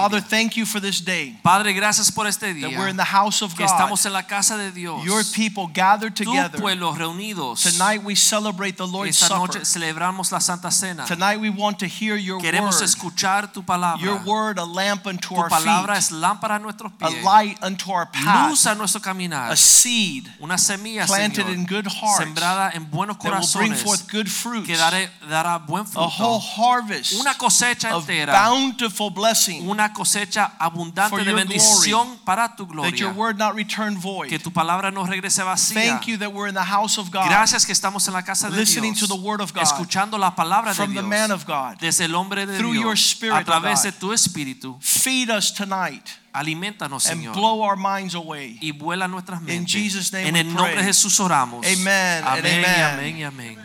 Father, thank you for this day Padre, gracias por este that we're in the house of God. estamos en la casa de Dios. Your people gathered tu together. pueblo reunidos. Tonight we celebrate the Lord's Esta Supper. celebramos la Santa Cena. Tonight we want to hear your Queremos word. escuchar tu palabra. Your word, a lamp unto tu our palabra feet, es lámpara a nuestros a light unto our path, luz a nuestro caminar, a seed una semilla planted Señor, in good hearts sembrada en buenos that will bring forth good fruits, que daré- dará buen a whole harvest Una cosecha of entera, bountiful blessing, una cosecha abundante de bendición para tu that your gloria. word not return void. Que tu palabra no regrese vacía. Thank you that we're in the house of God, Gracias que estamos en la casa de Dios, to the word of God escuchando la palabra de Dios, man of God. desde el hombre de Dios, a través de tu espíritu. Feed us tonight Alimentanos, and Señor, blow our minds away. y vuela nuestras mentes. In Jesus' name en el nombre de Jesús oramos. Amen Amén amen. amén.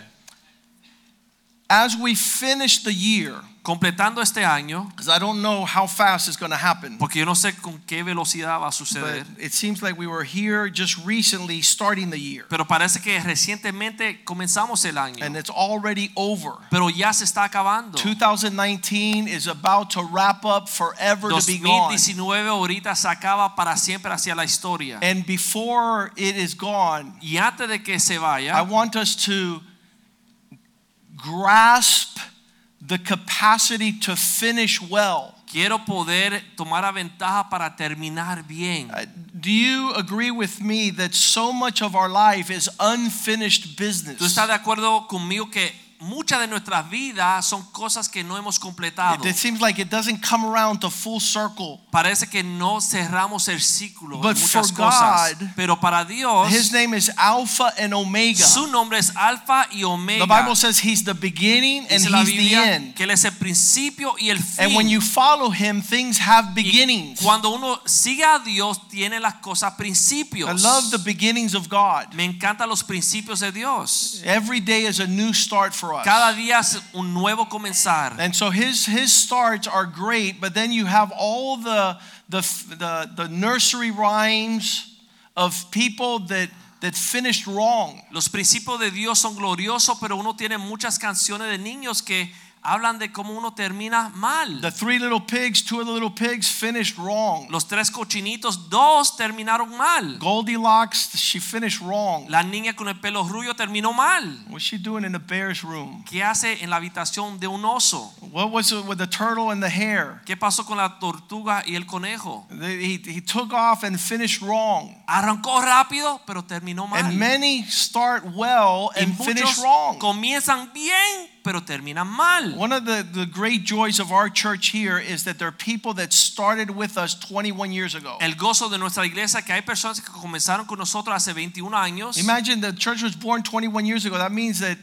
As we finish the year, Completando este año, I don't know how fast it's going to happen, porque yo no sé con qué velocidad va a but suceder, it seems like we were here just recently starting the year, pero parece que recientemente comenzamos el año, and it's already over. pero ya se está acabando. 2019 is about to wrap up forever to be gone. 2019 ahorita se acaba para siempre hacia la historia. And before it is gone, Y antes de que se vaya I want us to grasp the capacity to finish well. quiero poder tomar a ventaja para terminar bien. Uh, Do you agree with me that so much of our life is unfinished ¿Tú business? estás de acuerdo conmigo que muchas de nuestras vidas son cosas que no hemos completado? It, seems like it doesn't come around to full circle. Parece que no cerramos el ciclo But en muchas for cosas. God, Pero para Dios, His name is Alpha and Omega. su nombre es Alfa y Omega. The Bible says He's the beginning and He's the end. que Él es el principio y el fin. And when you follow Him, things have Y beginnings. cuando uno sigue a Dios, tiene las cosas principios. I love the beginnings of God. Me encantan los principios de Dios. Every day is a new start for us. Cada día es un nuevo comenzar. And so his his starts are great, but then you have all the the the, the nursery rhymes of people that that finished wrong. Los principios de Dios son gloriosos, pero uno tiene muchas canciones de niños que hablan de cómo uno termina mal. The three little pigs, two of the little pigs finished wrong. Los tres cochinitos, dos terminaron mal. Goldilocks, she finished wrong. La niña con el pelo rubio terminó mal. What's she doing in the bear's room? ¿Qué hace en la habitación de un oso? What was it with the turtle and the hare? ¿Qué pasó con la tortuga y el conejo? He, he took off and finished wrong. Arrancó rápido, pero terminó mal. And many start well and finish wrong. comienzan bien, pero terminan mal. One of the, the great joys of our church here is that there are people that started with us 21 years ago. El gozo de nuestra iglesia que hay personas que comenzaron con nosotros hace 21 años. Imagine the church was born 21 years ago. That means that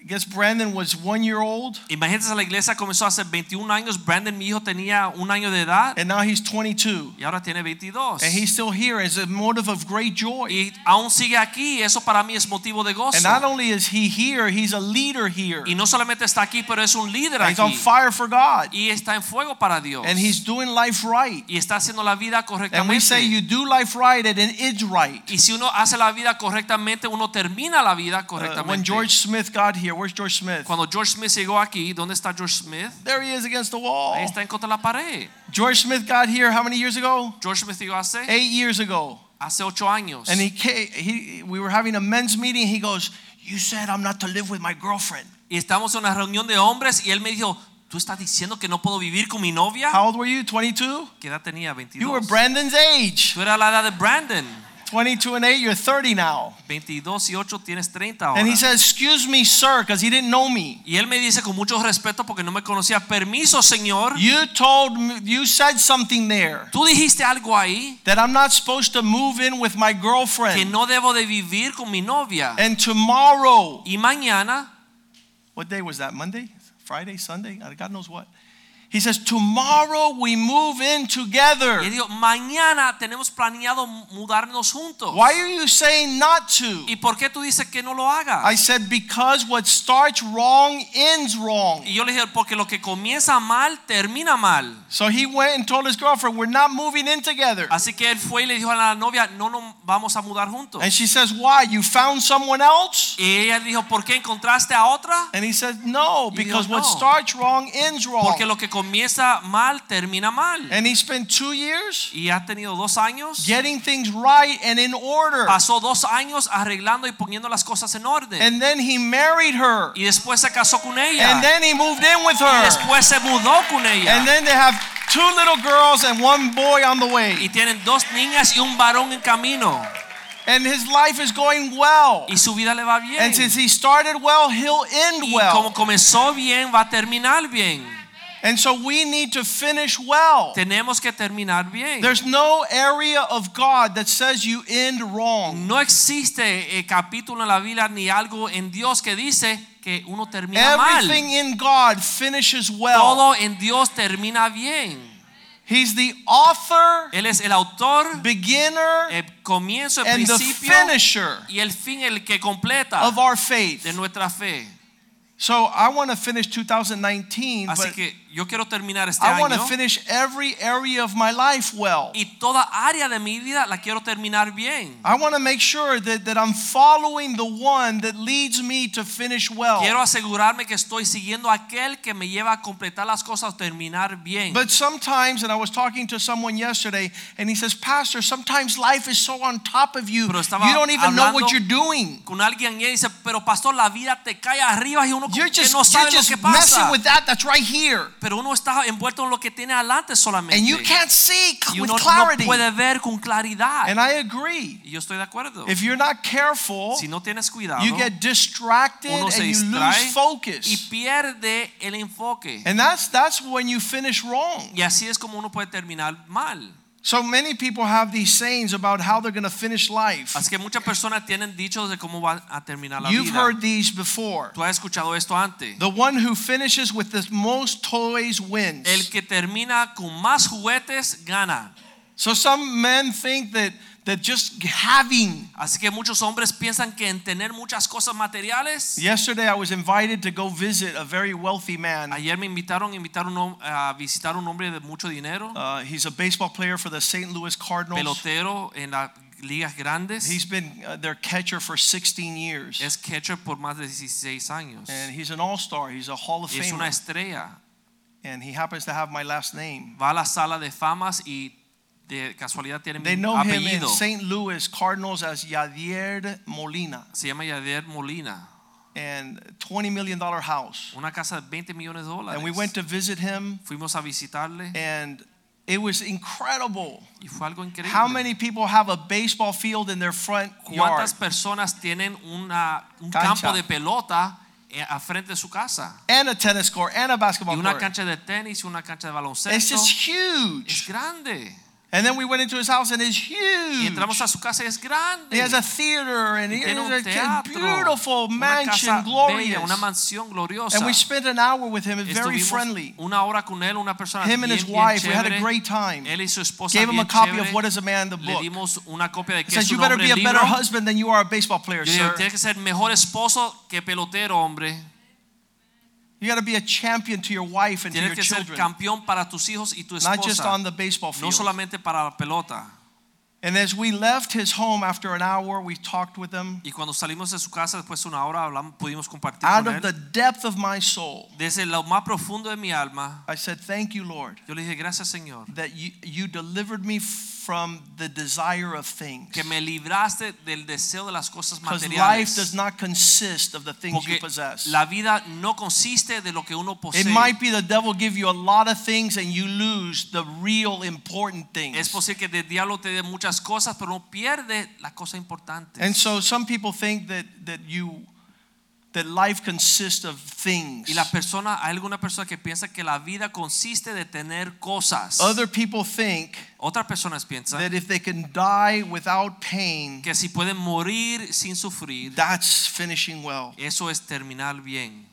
I guess Brandon was one year old Imagínense la iglesia comenzó hace 21 años. Brandon, mi hijo, tenía un año de edad and now he's 22. y ahora tiene 22. And he's still here as a motive of great joy. Y aún sigue aquí. Eso para mí es motivo de gozo. And not only is he here, he's a leader here. Y no solamente está aquí, pero es un líder aquí. He's on fire for God. Y está en fuego para Dios. And he's doing life right. Y está haciendo la vida correctamente. And we say you do life right and it is right. Y si uno hace la vida correctamente, uno termina la vida Uh, correctamente. when George Smith got here, where's George Smith? Cuando George Smith llegó aquí, ¿dónde está George Smith? There he is against the wall. Ahí está en contra de la pared. George Smith got here how many years ago? George Smith llegó hace, Eight years ago. hace ocho años. And he, came, he we were having a men's meeting. He goes, "You said I'm not to live with my girlfriend. Y estamos en una reunión de hombres y él me dijo, ¿tú estás diciendo que no puedo vivir con mi novia? How old were you? 22. ¿Qué edad tenía? 22. You were Brandon's age. Tú eras la edad de Brandon. 22 and 8. You're 30 now." 22 y 8 tienes 30 ahora. And he says, "Excuse me, sir, because he didn't know me. y él me dice con mucho respeto porque no me conocía, permiso señor, You told me, you said something there tú dijiste algo ahí that I'm not supposed to move in with my girlfriend. que no debo de vivir con mi novia. And tomorrow, y mañana, what day was that? Monday, Friday, Sunday? God knows what." He says, Tomorrow we move in together. Y digo, mañana tenemos planeado mudarnos juntos. Why are you saying not to? ¿Y por qué tú dices que no lo haga? I said, Because what starts wrong ends wrong. Y yo le dije, porque lo que comienza mal, termina mal. So he went and told his girlfriend, We're not moving in together. Así que él fue y le dijo a la novia, no nos vamos a mudar juntos. And she says, Why? You found someone else? Y ella dijo, ¿por qué encontraste a otra? And he said, No, Y dijo, because what starts wrong ends wrong. Porque lo que comienza mal, termina mal. And he spent two years Y ha tenido dos años. getting things right and in order. Pasó dos años arreglando y poniendo las cosas en orden. And then he married her. Y después se casó con ella. And then he moved in with her. Y después se mudó con ella. And then they have two little girls and one boy on the way. Y tienen dos niñas y un varón en camino. And his life is going well. Y su vida le va bien. And since he started well, he'll end Y como well. comenzó bien, va a terminar bien. And so we need to finish well. Tenemos que terminar bien. There's no area of God that says you end wrong. No existe eh, capítulo en la Biblia ni algo en Dios que dice que uno termina mal. Everything in God finishes well. Todo en Dios termina bien. He's the author, Él es el autor, beginner, el comienzo, el and the finisher y el fin, el que completa of our faith. de nuestra fe. So I want to finish 2019, Así but que yo quiero terminar este I want to año finish every area of my life well. y toda área de mi vida la quiero terminar bien. I want to make sure that, that I'm following the one that leads me to finish well. Quiero asegurarme que estoy siguiendo aquel que me lleva a completar las cosas, terminar bien. But sometimes, and I was talking to someone yesterday, and he says, Pastor, sometimes life is so on top of you, Pero estaba you don't even know hablando- what you're doing. Con alguien y él dice, pero pastor, la vida te cae arriba y uno como You're que just, no you're sabe lo just messing pasa. with that that's right here. Pero uno está envuelto en lo que tiene adelante solamente. And you can't see y with uno no clarity. puede ver con claridad. And I agree. y yo estoy de acuerdo. If you're not careful, si no tienes cuidado, you get distracted uno and se you distrae lose y focus. pierde el enfoque. And that's that's when you finish wrong. y así es como uno puede terminar mal. So many people have these sayings about how they're going to finish life. Así que muchas personas tienen dichos de cómo va a terminar la You've vida. heard these before. Tú has escuchado esto antes. The one who finishes with the most toys El wins. que termina con más juguetes gana. So some men think that that just having. Así que muchos hombres piensan que en tener muchas cosas materiales. Yesterday I was invited to go visit a very wealthy man. Ayer me invitaron, a visitar un hombre de mucho dinero, Uh, he's a baseball player for the St. Louis Cardinals. pelotero en las ligas grandes. He's been uh, their catcher for 16 years. es catcher por más de 16 años. And he's an all-star. He's a Hall of Y es una estrella. And he happens to have my last name. Va a la sala de famas y de casualidad tiene They mi know him in apellido. St. Louis Cardinals as Yadier Molina Se llama Yadier Molina. and $20 million house. Una casa de 20 millones de dólares. And we went to visit him Fuimos a visitarle and it was incredible. fue algo increíble. How many people have a baseball field in their front yard? ¿Cuántas personas tienen una, un Cancha. campo de pelota eh, a frente de su casa? And a tennis court and a basketball y una court. cancha de tenis y una cancha de baloncesto. It's just huge. Es grande. And then we went into his house and it's Y huge. entramos a su casa y es grande. He has a theater and he has a teatro. beautiful una mansion, casa glorious. bella, una mansión gloriosa. And we spent an hour with him, very Estuvimos friendly. una hora con él, una persona Him and bien, his bien wife, we had a great time. Él y su esposa Gave him a copy chévere. of What is a Man, the Le book. dimos una copia de He que says, You better be a better husband than you are a baseball player, Yo sir. tienes que ser mejor esposo que pelotero, hombre. You got to be a champion to your wife and to Tienes your que ser children, campeón para tus hijos y tu esposa. not just on the baseball field. No solamente para la pelota. And as we left his home after an hour, we talked with him. Y cuando salimos de su casa después de una hora hablamos, pudimos compartir Out con of él. the depth of my soul, Desde lo más profundo de mi alma, I said, Thank you, Lord, yo le dije gracias Señor, that you, you delivered me from the desire of things. que me libraste del deseo de las cosas Because life does not consist of the things you possess. la vida no consiste de lo que uno posee. It might be the devil give you a lot of things and you lose the real important things. Es posible que el diablo te dé muchas cosas, pero no pierde la cosa importante. And so some people think that that you that life consists of things. Y la persona, hay alguna persona que piensa que la vida consiste de tener cosas. Other people think Otras personas piensan that if they can die without pain, que si pueden morir sin sufrir, that's finishing well. eso es terminar bien.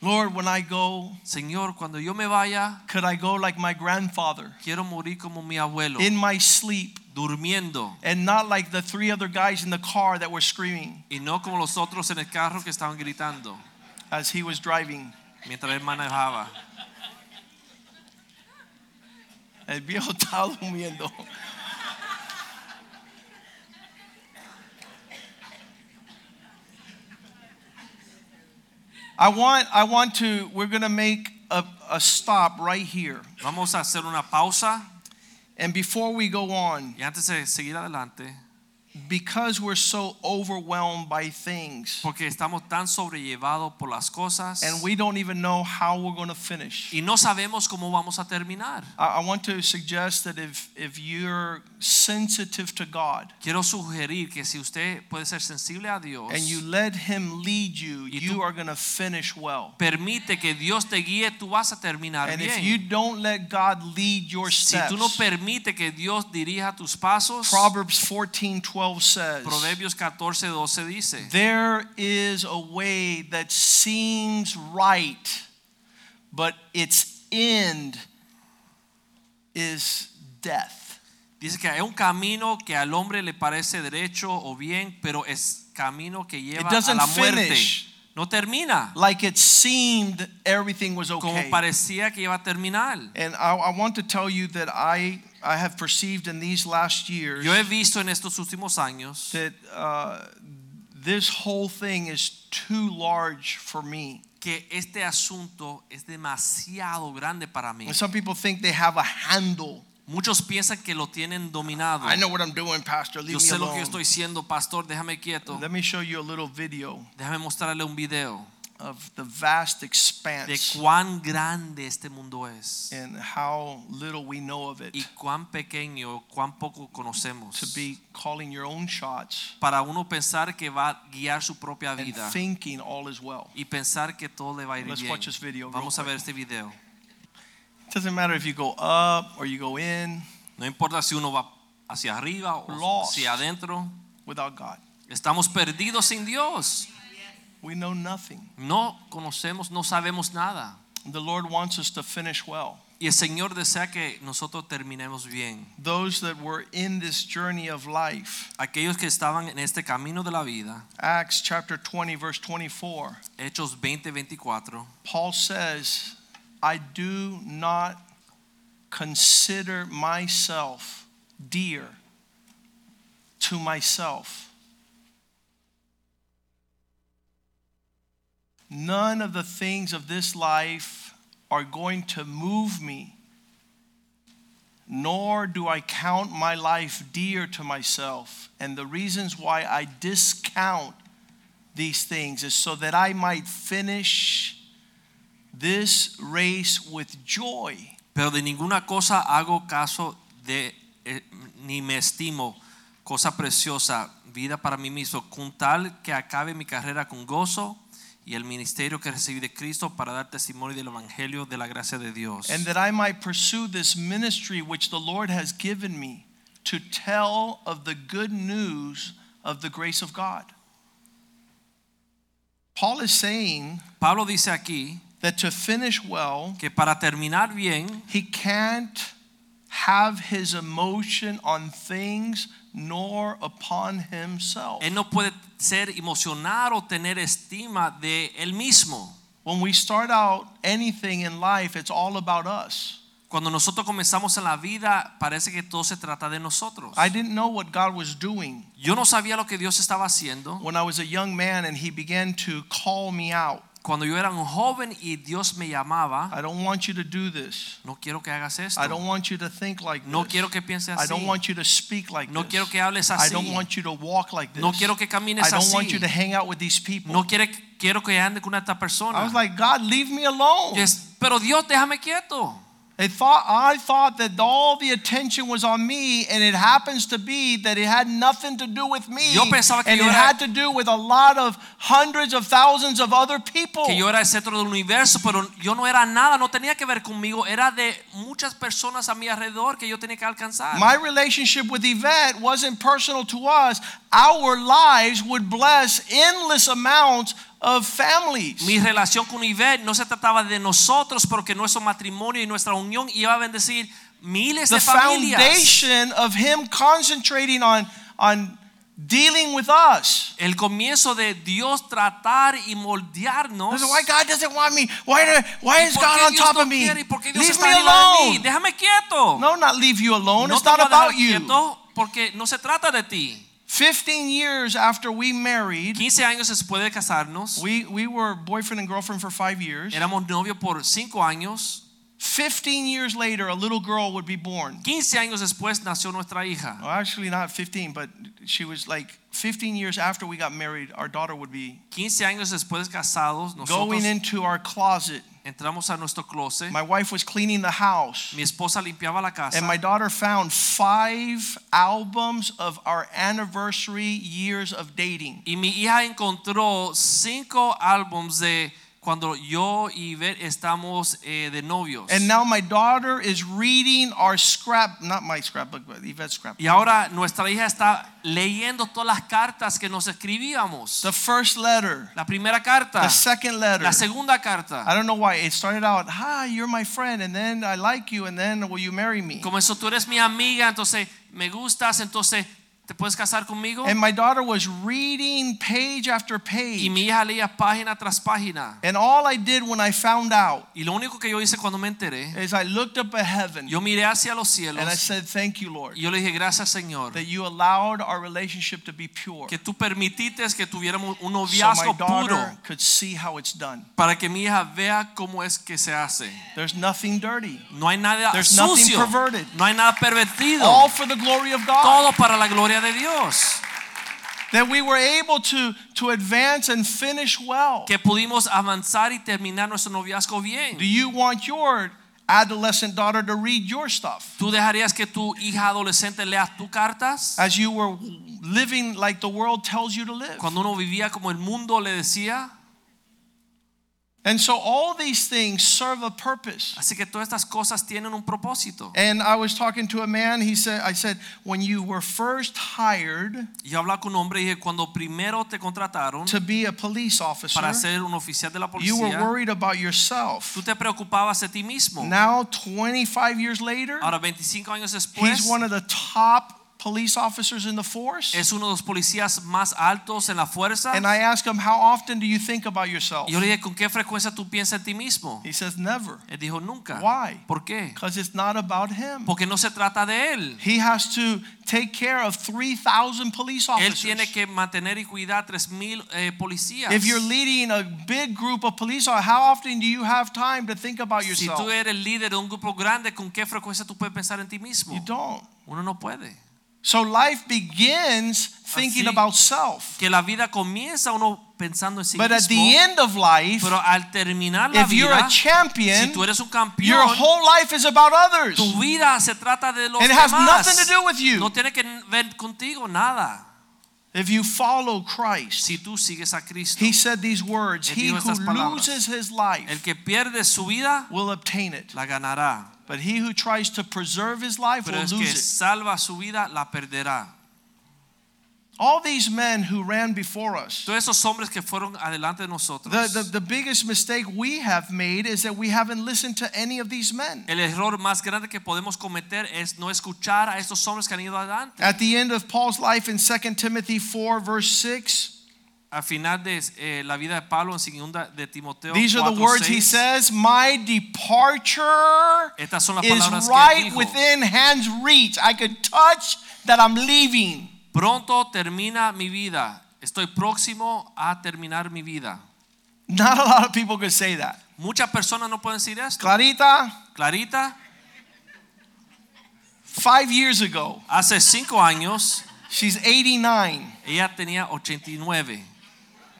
Lord, when I go, Señor, cuando yo me vaya, could I go like my grandfather quiero morir como mi abuelo, in my sleep durmiendo, and not like the three other guys in the car that were screaming y no como los otros en el carro que estaban gritando as he was driving? mientras él manejaba. El viejo estaba durmiendo. I want, I want to, we're going to make a, a stop right here. Vamos a hacer una pausa And before we go on, y antes de seguir adelante, because we're so overwhelmed by things porque estamos tan sobrellevados por las cosas and we don't even know how we're going to finish, y no sabemos cómo vamos a terminar. I, I want to suggest that if, if you're sensitive to God Quiero sugerir que si usted puede ser sensible a Dios, and you let Him lead you, you are going to finish well. permite que Dios te guíe, tú vas a terminar And if you don't let God lead your steps. Si tú no permites que Dios dirija tus pasos, Proverbs 14 12 says, Proverbios 14, 12 dice, There is a way that seems right, but its end is death. Dice que hay un camino que al hombre le parece derecho o bien, pero es camino que lleva a la muerte. No termina Like it seemed everything was como okay. parecía que iba a terminar. And I, I want to tell you that I, I have perceived in these last years Yo he visto en estos últimos años that uh, this whole thing is too large for me. que este asunto es demasiado grande para mí. And some people think they have a handle. Muchos piensan que lo tienen dominado. I know what I'm doing, Pastor. Leave Yo me sé lo que alone. estoy haciendo, pastor, déjame quieto. Let me show you a little video Déjame mostrarle un video of the vast expanse de cuán grande este mundo es and how little we know of it. y cuán pequeño, cuán poco conocemos To be calling your own shots Para uno pensar que va a guiar su propia vida and thinking all is well. y pensar que todo le va a ir Let's bien. watch this video Vamos a ver este video. It doesn't matter if you go up or you go in No importa si uno va hacia arriba o hacia adentro. without God. Estamos perdidos sin Dios. We know nothing. No conocemos, no sabemos nada. The Lord wants us to finish well. Y el Señor desea que nosotros terminemos bien. Those that were in this journey of life, Aquellos que estaban en este camino de la vida, Acts chapter 20, verse 24, Hechos 20, 24, Paul says, I do not consider myself dear to myself. None of the things of this life are going to move me, nor do I count my life dear to myself. And the reasons why I discount these things is so that I might finish this race with joy. pero de ninguna cosa hago caso de, eh, ni me estimo, cosa preciosa, vida para mí mismo, con tal que acabe mi carrera con gozo y el ministerio que recibí de Cristo para dar testimonio del Evangelio de la gracia de Dios. and that I might pursue this ministry which the Lord has given me to tell of the good news of the grace of God. Paul is saying Pablo dice aquí that to finish well, que para terminar bien, he can't have his emotion on things nor upon himself. él no puede ser emocionar o tener estima de él mismo. When we start out anything in life, it's all about us. Cuando nosotros comenzamos en la vida, parece que todo se trata de nosotros. I didn't know what God was doing Yo no sabía lo que Dios estaba haciendo. when I was a young man and he began to call me out. Cuando yo era un joven y Dios me llamaba, I don't want you to do this. no quiero que hagas esto. I don't want you to think like No this. quiero que pienses así. I don't want you to speak like No this. quiero que hables así. I don't want you to walk like this. No quiero que camines I don't want you to hang out with these people. No quiere, quiero que ande con esta persona. I was like, God, leave me alone. Yes, Pero Dios, déjame quieto. They thought I thought that all the attention was on me, and it happens to be that it had nothing to do with me, Yo pensaba que and yo it had to do with a lot of hundreds of thousands of other people. Que yo era el centro del universo, pero yo no era nada, no tenía que ver conmigo. Era de muchas personas a mi alrededor que yo tenía que alcanzar. My relationship with Yvette wasn't personal to us. Our lives would bless endless amounts of families. Mi relación con Ivette no se trataba de nosotros, porque nuestro matrimonio y nuestra unión iba a bendecir miles de familias. The foundation of him concentrating on on dealing with us. El comienzo de Dios tratar y moldearnos. Why God doesn't want me. Why, do, why is God on Dios top no of me? quiere? ¿Y por qué Dios Leave me arriba de mí? alone. Déjame quieto. No, not leave you alone. No it's not voy a dejar about you. quieto porque no se trata de ti. 15 years after we married, 15 años después de casarnos, we, we were boyfriend and girlfriend for five years. éramos novios por cinco años. 15 years later, a little girl would be born. 15 años después nació nuestra hija. Well, actually, not 15, but she was like 15 years after we got married, our daughter would be 15 años después de casados, nosotros going into our closet. Entramos a nuestro closet. My wife was cleaning the house. Mi esposa limpiaba la casa. And my daughter found five albums of our anniversary years of dating. Y mi hija encontró cinco álbums de cuando yo y Ver estamos eh, de novios. And now my daughter is reading our scrap, not my scrapbook, but Yvette's scrapbook. y ahora nuestra hija está leyendo todas las cartas que nos escribíamos. The first letter, La primera carta, the second letter. la segunda I carta. don't know why. It started out, hi, you're my friend, and then I like you, and then will you marry me? Comenzó, tú eres mi amiga, entonces me gustas, entonces te puedes casar conmigo. And my daughter was reading page after page. Y mi hija leía página tras página. And all I did when I found out Y lo único que yo hice cuando me enteré, is I looked up at heaven yo miré hacia los cielos and I said, Thank you, Lord, y yo le dije gracias Señor that you allowed our relationship to be pure. que tú permitiste que tuviéramos un noviazgo So my daughter puro could see how it's done. para que mi hija vea cómo es que se hace. There's nothing dirty, No hay nada There's nothing sucio, perverted. no hay nada pervertido. all for the glory of God. Todo para la gloria de Dios. That we were able to, to advance and finish well. Que pudimos avanzar y terminar nuestro noviazgo bien. Do you want your adolescent daughter to read your stuff? ¿Tú dejarías que tu hija adolescente lea tus cartas? As you were living like the world tells you to live. Cuando uno vivía como el mundo le decía. And so all these things serve a purpose. Así que todas estas cosas tienen un propósito. And I was talking to a man, he said, I said, when you were first hired Yo hablaba con un hombre y dije, cuando primero te contrataron to be a police officer, para ser un oficial de la policía you were worried about yourself. tú te preocupabas de ti mismo. Now, 25 years later, Ahora 25 años después he's one of the top police officers in the force. es uno de los policías más altos en la fuerza. And I asked him, How often do you think about yourself? Yo le dije, ¿con qué frecuencia tú piensas en ti mismo? He says, Never. Él dijo, nunca. Why? ¿Por qué? Because it's not about him. Porque no se trata de él. He has to take care of 3,000 police officers. Él tiene que mantener y cuidar 3000 eh, policías. If you're leading a big group of police officers, how often do you have time to think about yourself? si tú eres líder de un grupo grande, ¿con qué frecuencia tú puedes pensar en ti mismo? You don't. Uno no puede. So life begins thinking Así about self. Que la vida comienza uno pensando en sí But at the end of life, Pero al terminar la if you're a champion, si tú eres un campeón, your whole life is about others. tu vida se trata de los It has nothing to do with you. No tiene que ver contigo nada. If you follow Christ, Si tú sigues a Cristo, he said these words He who palabras. loses his life el que pierde su vida will obtain it, la ganará. But he who tries to preserve his life Pero will es que lose it. salva su vida la perderá. All these men who ran before us, Todos esos hombres que fueron adelante de nosotros. the, the, the biggest mistake we have made is that we haven't listened to any of these men. El error más grande que podemos cometer es no escuchar a estos hombres que han ido adelante. At the end of Paul's life in 2 Timothy 4, verse 6, Al final de eh, la vida de Pablo en segunda de Timoteo these are the 4, words he says My departure Estas son las is que right dijo. within hand's reach. I could touch that I'm leaving. Pronto termina mi vida. Estoy próximo a terminar mi vida. Not a lot of people could say that. Muchas personas no pueden decir esto. Clarita, Clarita, five years ago, hace cinco años, she's 89. ella tenía 89.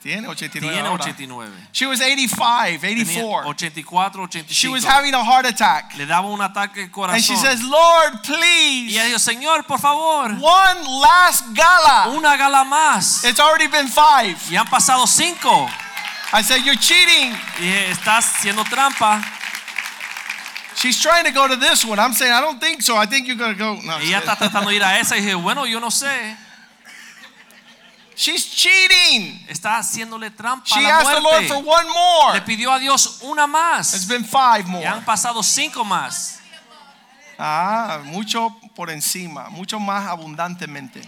Tiene 89 Tiene 89. She was 85, Tenía 84. 84, She was having a heart attack. Le daba un ataque al And she says, Lord, Y please, ella dijo, Señor, por favor, one last gala. una gala más. It's already been five. Y han pasado cinco. I said, You're cheating. Y estás haciendo trampa. She's trying to go to this one. I'm saying, I don't think so. I think you're going to go. No, Ella está tratando de ir a esa y dije, bueno, yo no sé. She's cheating. Está haciéndole trampa She a la asked the Lord for one more. Le pidió a Dios una It's más. been five Y more. han pasado cinco más. Ah, mucho por encima, mucho más abundantemente.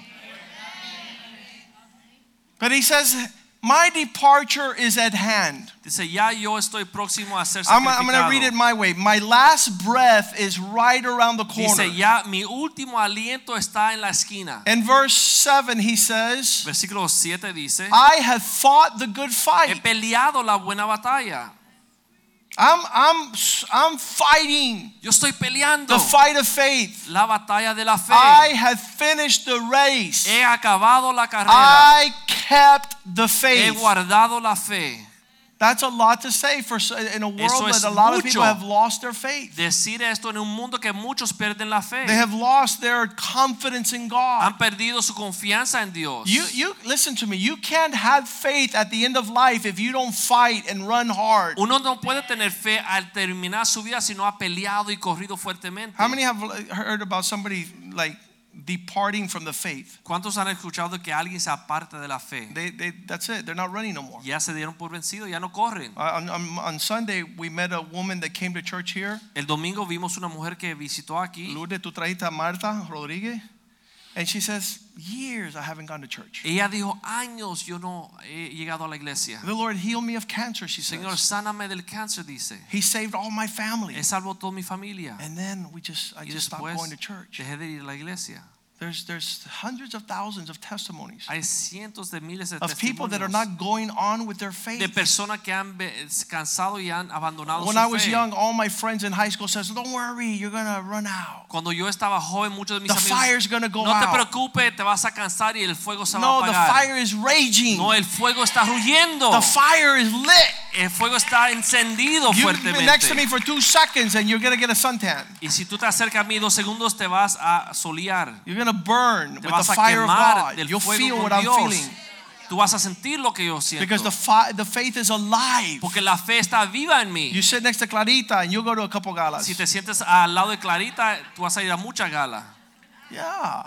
But he says, My departure is at hand. Dice, ya yo estoy próximo a ser I'm, I'm going to read it my way. My last breath is right around the corner. Dice, ya mi último aliento está en la esquina. In verse 7, he says, Versículo 7 dice, I have fought the good he fight. peleado la buena batalla. I'm, I'm, I'm fighting Yo estoy peleando the fight of faith. la batalla de la fe. I have finished the race. He acabado la carrera. I kept the faith. He guardado la fe. That's a lot to say for in a world that a lot of people have lost their faith. Decir esto en un mundo que muchos pierden la fe. They have lost their confidence in God. Han perdido su confianza en Dios. You you listen to me. You can't have faith at the end of life if you don't fight and run hard. Uno no puede tener fe al terminar su vida si no ha peleado y corrido fuertemente. How many have heard about somebody like departing from the faith? ¿Cuántos han escuchado que alguien se aparta de la fe? They, they that's it. They're not running no more. Ya se dieron por vencido, ya no corren. Uh, On, on, on Sunday, we met a woman that came to church here. El domingo vimos una mujer que visitó aquí. Lourdes, tú trajiste a Marta Rodríguez. And she says, years I haven't gone to church. Ella dijo, años yo no he llegado a la iglesia. The Lord healed me of cancer, she Señor, says. sáname del cáncer, dice. He saved all my family. He salvó toda mi familia. And then we just I Y just stopped going to church. dejé de ir a la iglesia. There's there's hundreds of thousands of testimonies Hay cientos de miles de of people that are testimonios not going on with their de faith. personas que han cansado y han abandonado When su I was fe. young, all my friends in high school says, "Don't worry, you're gonna run out. Cuando yo estaba joven, muchos de mis The fire's gonna go no te out." preocupes, te vas a cansar y el fuego se va No, the apagar. fire is raging. No, el fuego está rugiendo. The fire is lit. El fuego está encendido You've been next to me fuertemente. for two seconds, and you're gonna get a suntan. Y si tú te acercas a mí dos segundos, te vas a solear. You're gonna burn Te with vas the a fire of quemar God. del You'll fuego feel con what I'm Dios. feeling Tú vas a sentir lo que yo because siento. the fi- the faith is alive. Porque la fe está viva en mí. You sit next to Clarita, and you'll go to a couple galas. Si te sientes al lado de Clarita, tú vas a ir a muchas galas. Yeah.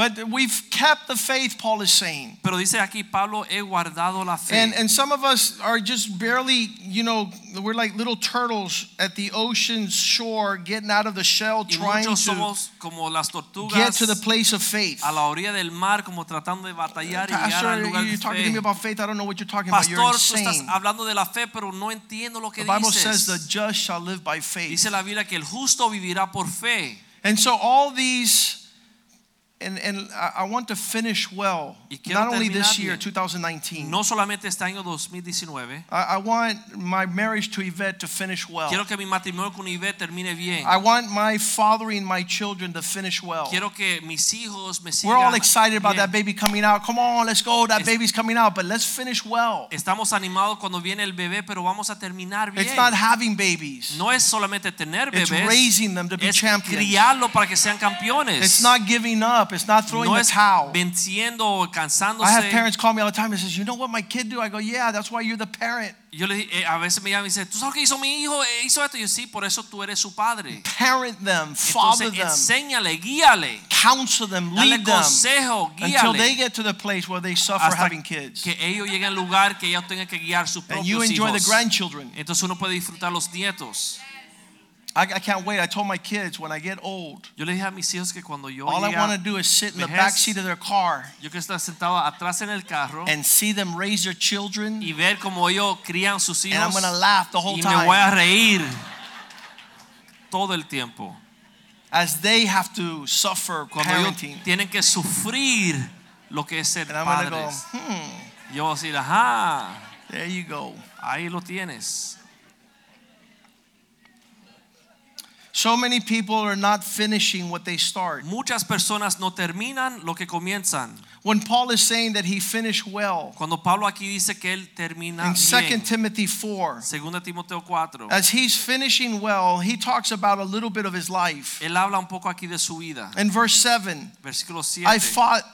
But we've kept the faith, Paul is saying. Pero dice aquí Pablo, he guardado la fe. And, and some of us are just barely, you know, we're like little turtles at the ocean's shore, getting out of the shell, y trying to somos como las get to the place of faith. a la orilla del mar, como tratando de batallar y llegar al Pastor, lugar you're de talking to me about faith. I don't know what you're talking about. You're tú estás hablando de la fe, pero no entiendo lo que The Bible says the just shall live by faith. Dice la Biblia que el justo vivirá por fe. And so all these, and, and I want to finish well, not only this year, 2019. No solamente este año 2019. I, I want my marriage to Yvette to finish well. Quiero que mi matrimonio con Ivette termine bien. I want my fathering my children to finish well. Quiero que mis hijos me sigan. We're all excited about bien. that baby coming out. Come on, let's go. That Es- baby's coming out, but let's finish well. Estamos animados cuando viene el bebé, pero vamos a terminar bien. It's not having babies. No es solamente tener bebés. It's raising them to be es champions. criarlo para que sean campeones. It's not giving up. It's not throwing no the towel. venciendo o cansándose. I have parents call me all the time and says, "You know what my kid do?" I go, "Yeah, that's why you're the parent. Yo le, eh, a veces me llaman y dicen, ¿tú sabes qué hizo mi hijo? Eh, hizo esto. Y yo, sí, por eso tú eres su padre. Parent them, father Entonces, them, enséñale, guíale, counsel them, lead them consejo, until they get to the place where they suffer Hasta having kids, que ellos lleguen al lugar que ellos tengan que guiar sus propios hijos. and you enjoy the grandchildren." Entonces uno puede disfrutar los nietos. I, I can't wait. I told my kids when I get old, Yo le dije a mis hijos que cuando yo all I want to do is sit in the back seat of their car yo que estar sentado atrás en el carro and see them raise their children, y ver cómo ellos crían sus and I'm going to laugh the whole y me voy a time reír todo el tiempo. as they have to suffer Cuando ellos parenting. tienen que sufrir lo que es ser And I'm going to go, hmm, Yo voy a decir, ajá, there you go. ahí lo tienes. So many people are not finishing what they start. Muchas personas no terminan lo que comienzan. When Paul is saying that he finished well, Cuando Pablo aquí dice que él termina in 2 Timothy 4, Segunda Timoteo 4, as he's finishing well, he talks about a little bit of his life. él habla un poco aquí de su vida. In verse 7, Versículo 7. I fought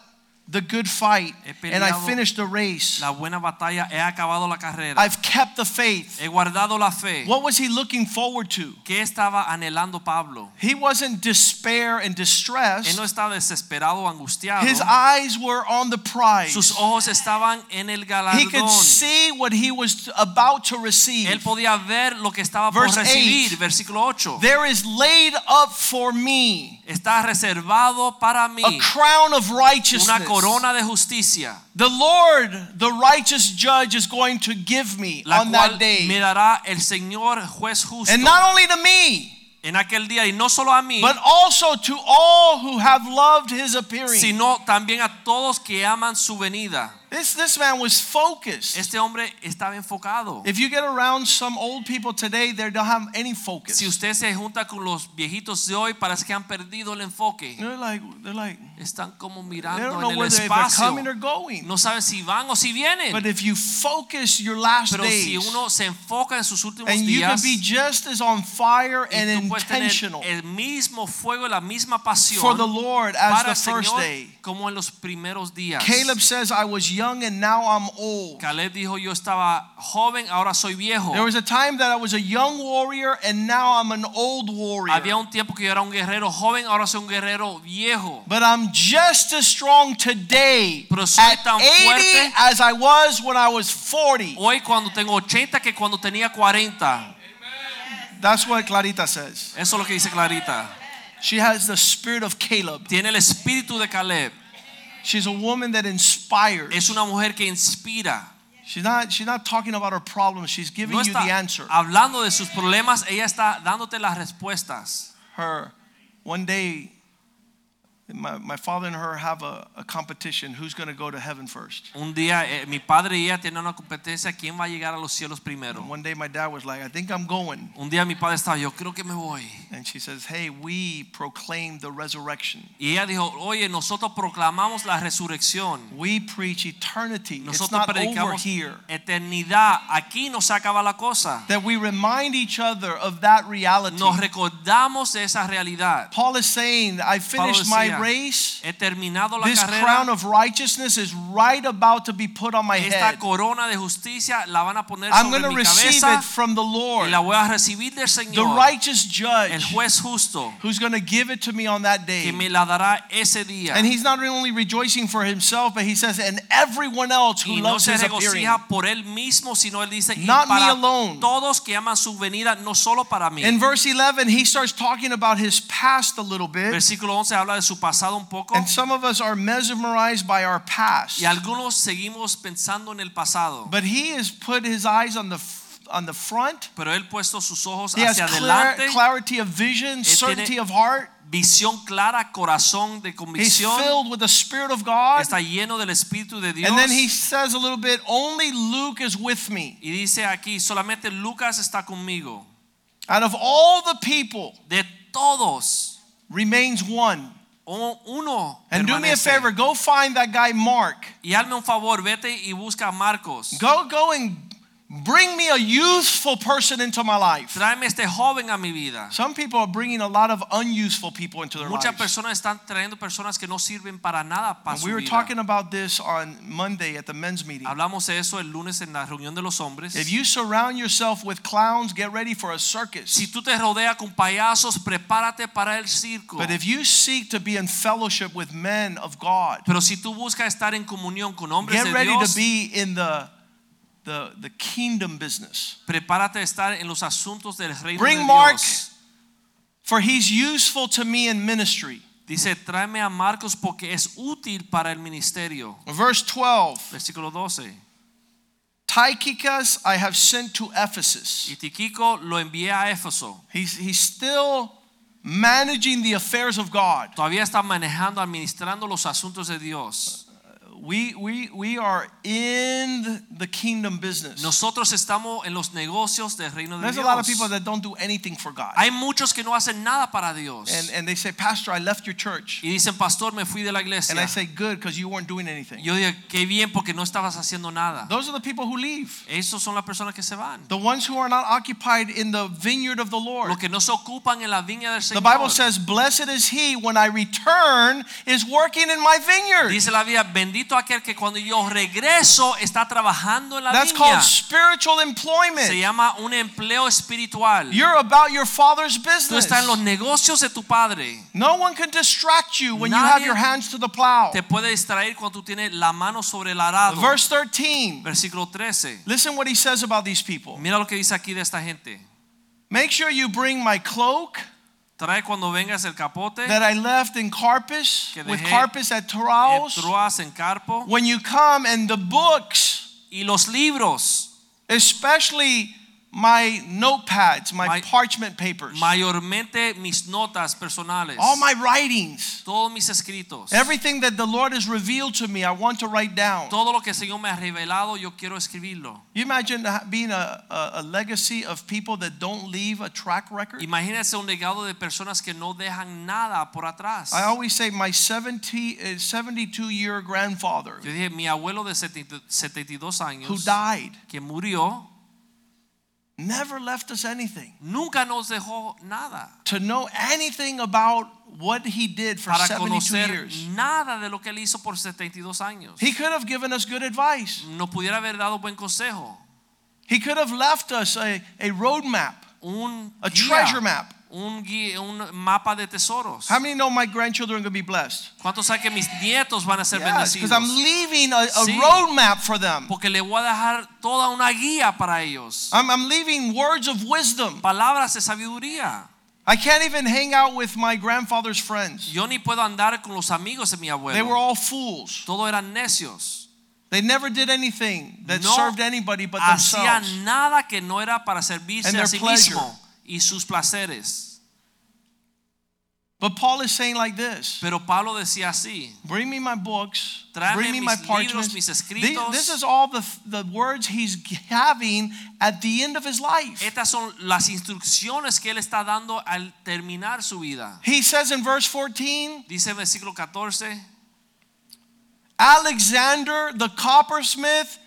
the good fight and I finished the race. La buena batalla, he acabado la carrera. I've kept the faith. He guardado la fe. What was he looking forward to? ¿Qué estaba anhelando Pablo? He wasn't despair and Él distress. no estaba desesperado angustiado. His eyes were on the prize. Sus ojos estaban en el He could see what he was about to receive. Él podía ver lo que estaba por Verse recibir. eight. Versículo 8. There is laid up for me Está reservado para mí a crown of righteousness. Corona de justicia, The Lord, the righteous judge, is going to give me la on cual that day. me dará el Señor juez justo. And not only to me, en aquel día, y no solo a mí, but also to all who have loved his appearing. sino también a todos que aman su venida. This, this man was focused. Este hombre estaba enfocado. If you get around some old people today, they don't have any focus. Si usted se junta con los viejitos de hoy, parece que han perdido el enfoque. They're like, they're like, Están como mirando en el espacio. coming or going. No saben si van o si vienen. But if you focus your last Pero si uno se enfoca en sus últimos and you can be just as on fire and tú puedes tener intentional el mismo fuego la misma pasión for the Lord as para the first Señor day. como en los primeros días. Caleb says, I was young and now I'm old. Caleb dijo, yo estaba joven, ahora soy viejo. There was a time that I was a young warrior and now I'm an old warrior. Había un tiempo que yo era un guerrero joven, ahora soy un guerrero viejo. But I'm just as strong today Pero soy at tan 80 fuerte. as I was when I was 40. Hoy cuando tengo 80 que cuando tenía 40. That's what Clarita says. Eso es lo que dice Clarita. She has the spirit of Caleb. Tiene el espíritu de Caleb. She's a woman that inspires. Es una mujer que inspira. She's not she's not talking about her problems. She's giving No you the answer. hablando de sus problemas, ella está dándote las respuestas. Her one day my, my father and her have a, a competition who's going to go to heaven first. Un día eh, mi padre y ella tienen una competencia quién va a llegar a los cielos primero. And one day my dad was like, I think I'm going. Un día mi padre estaba, yo creo que me voy. And she says, Hey, we proclaim the resurrection. Y ella dijo, oye, nosotros proclamamos la resurrección. We preach eternity. It's Nosotros not over here. eternidad. Aquí no se acaba la cosa. That we remind each other of that reality. Nos recordamos de esa realidad. Paul is saying, I finished my race. He terminado la This carrera. crown of righteousness is right about to be put on my Esta head. corona de justicia la van a poner I'm going to receive cabeza it from the y Lord, la voy a recibir del the Señor, righteous el judge, juez justo, who's going to give it to me on that que day. me la dará ese día. And he's not only rejoicing for himself, but he says, and everyone else who Y no loves se his appearing. por él mismo, sino él dice, y Not me alone. todos que aman su venida, no solo para mí. In verse 11, he starts talking about his past a little bit. Versículo 11 habla de su pasado un poco. And some of us are mesmerized by our past. Y algunos seguimos pensando en el pasado. But he has put his eyes on the on the front. Pero él puesto sus ojos He has hacia adelante, clarity of vision, certainty of heart. visión clara, corazón de convicción. He's filled with the Spirit of God. Está lleno del Espíritu de Dios. And then he says a little bit, only Luke is with me. Y dice aquí, solamente Lucas está conmigo. Out of all the people, De todos, remains one. U- uno And do me a favor, go find that guy Mark. Y hazme un favor, vete y busca a Marcos. Go, go and bring me a useful person into my life. Tráeme este joven a mi vida. Some people are bringing a lot of unuseful people into their Muchas lives. personas están trayendo personas que no sirven para nada para And su we were vida. talking about this on Monday at the men's meeting. Hablamos de eso el lunes en la reunión de los hombres. If you surround yourself with clowns, get ready for a circus. Si tú te rodeas con payasos, prepárate para el circo. But if you seek to be in fellowship with men of God, Pero si tú buscas estar en comunión con hombres get de ready Dios, to be in the, the, the kingdom business. prepárate a estar en los asuntos del reino Bring de Mark. Dios. For he's useful to me in ministry. Dice, tráeme a Marcos porque es útil para el ministerio. Verse 12 Versículo 12. Tychicus I have sent to Ephesus. Y Tiquico lo envié a Éfeso. He's, he's still managing the affairs of God. Todavía está manejando, administrando los asuntos de Dios. We, we, we are in the kingdom business. Nosotros estamos en los negocios del reino de There's a lot of people that don't do anything for God. Hay muchos que no hacen nada para Dios. And, and they say, Pastor, I left your church. y dicen, pastor, me fui de la iglesia. And. I say, good, because you weren't doing anything. Yo digo, qué bien porque no estabas haciendo nada. Those are the people who leave. Esos son las personas que se van. The ones who are not occupied in the vineyard of the Lord. Los que no se ocupan en la viña del Señor. The Bible says, Blessed is he when I return is working in my vineyard. Dice la Biblia, bendito aquel que cuando yo regreso está trabajando en la That's viña. called spiritual employment. Se llama un empleo espiritual. You're about your father's business. Tú estás en los negocios de tu padre. No one can distract you when you have your hands to the plow. Te puede distraer cuando tú tienes la mano sobre el arado. Verse 13. Versículo 13. Listen what he says about these people. Mira lo que dice aquí de esta gente. Make sure you bring my cloak Trae cuando vengas el capote, that I left in Carpus, with Carpus at. Troas, en Carpo, When you come and the books, y los libros, especially my notepads, my, My- parchment papers, mayormente mis notas personales, all my writings, todos mis escritos, everything that the Lord has revealed to me, I want to write down. todo lo que el Señor me ha revelado, yo quiero escribirlo. You imagine being a, a, a legacy of people that don't leave a track record? Imagínense un legado de personas que no dejan nada por atrás. I always say my 70, uh, 72 year grandfather Yo dije, mi abuelo de 70 72 who died que murió, never left us anything. nunca nos dejó nada To know anything about what he did for para 72 conocer years. nada de lo que él hizo por 72 años. He could have given us good advice. No pudiera haber dado buen consejo, He could have left us a, a roadmap, un a treasure map. Un, guía- un mapa de tesoros. How many know my grandchildren are going to be blessed? ¿Cuántos saben que mis nietos van a ser Yes, because? I'm leaving a, a Sí. roadmap for them. Porque le voy a dejar toda una guía para ellos. I'm, I'm leaving words of wisdom. Palabras de sabiduría. I can't even hang out with my grandfather's friends. Yo ni puedo andar con los amigos de mi abuelo. They were all fools. Todos eran necios. They never did anything that No served anybody but themselves. Hacían nada que no era para servirse And a sí pleasure. mismo y sus placeres. But Paul is saying like this Pero Pablo decía así. Bring me my books, bring me my libros, parchments. escritos. This is all the, the words he's having at the end of his life. Estas son las instrucciones que él está dando al terminar su vida. He says in verse 14 Dice el versículo 14. Alexander the coppersmith,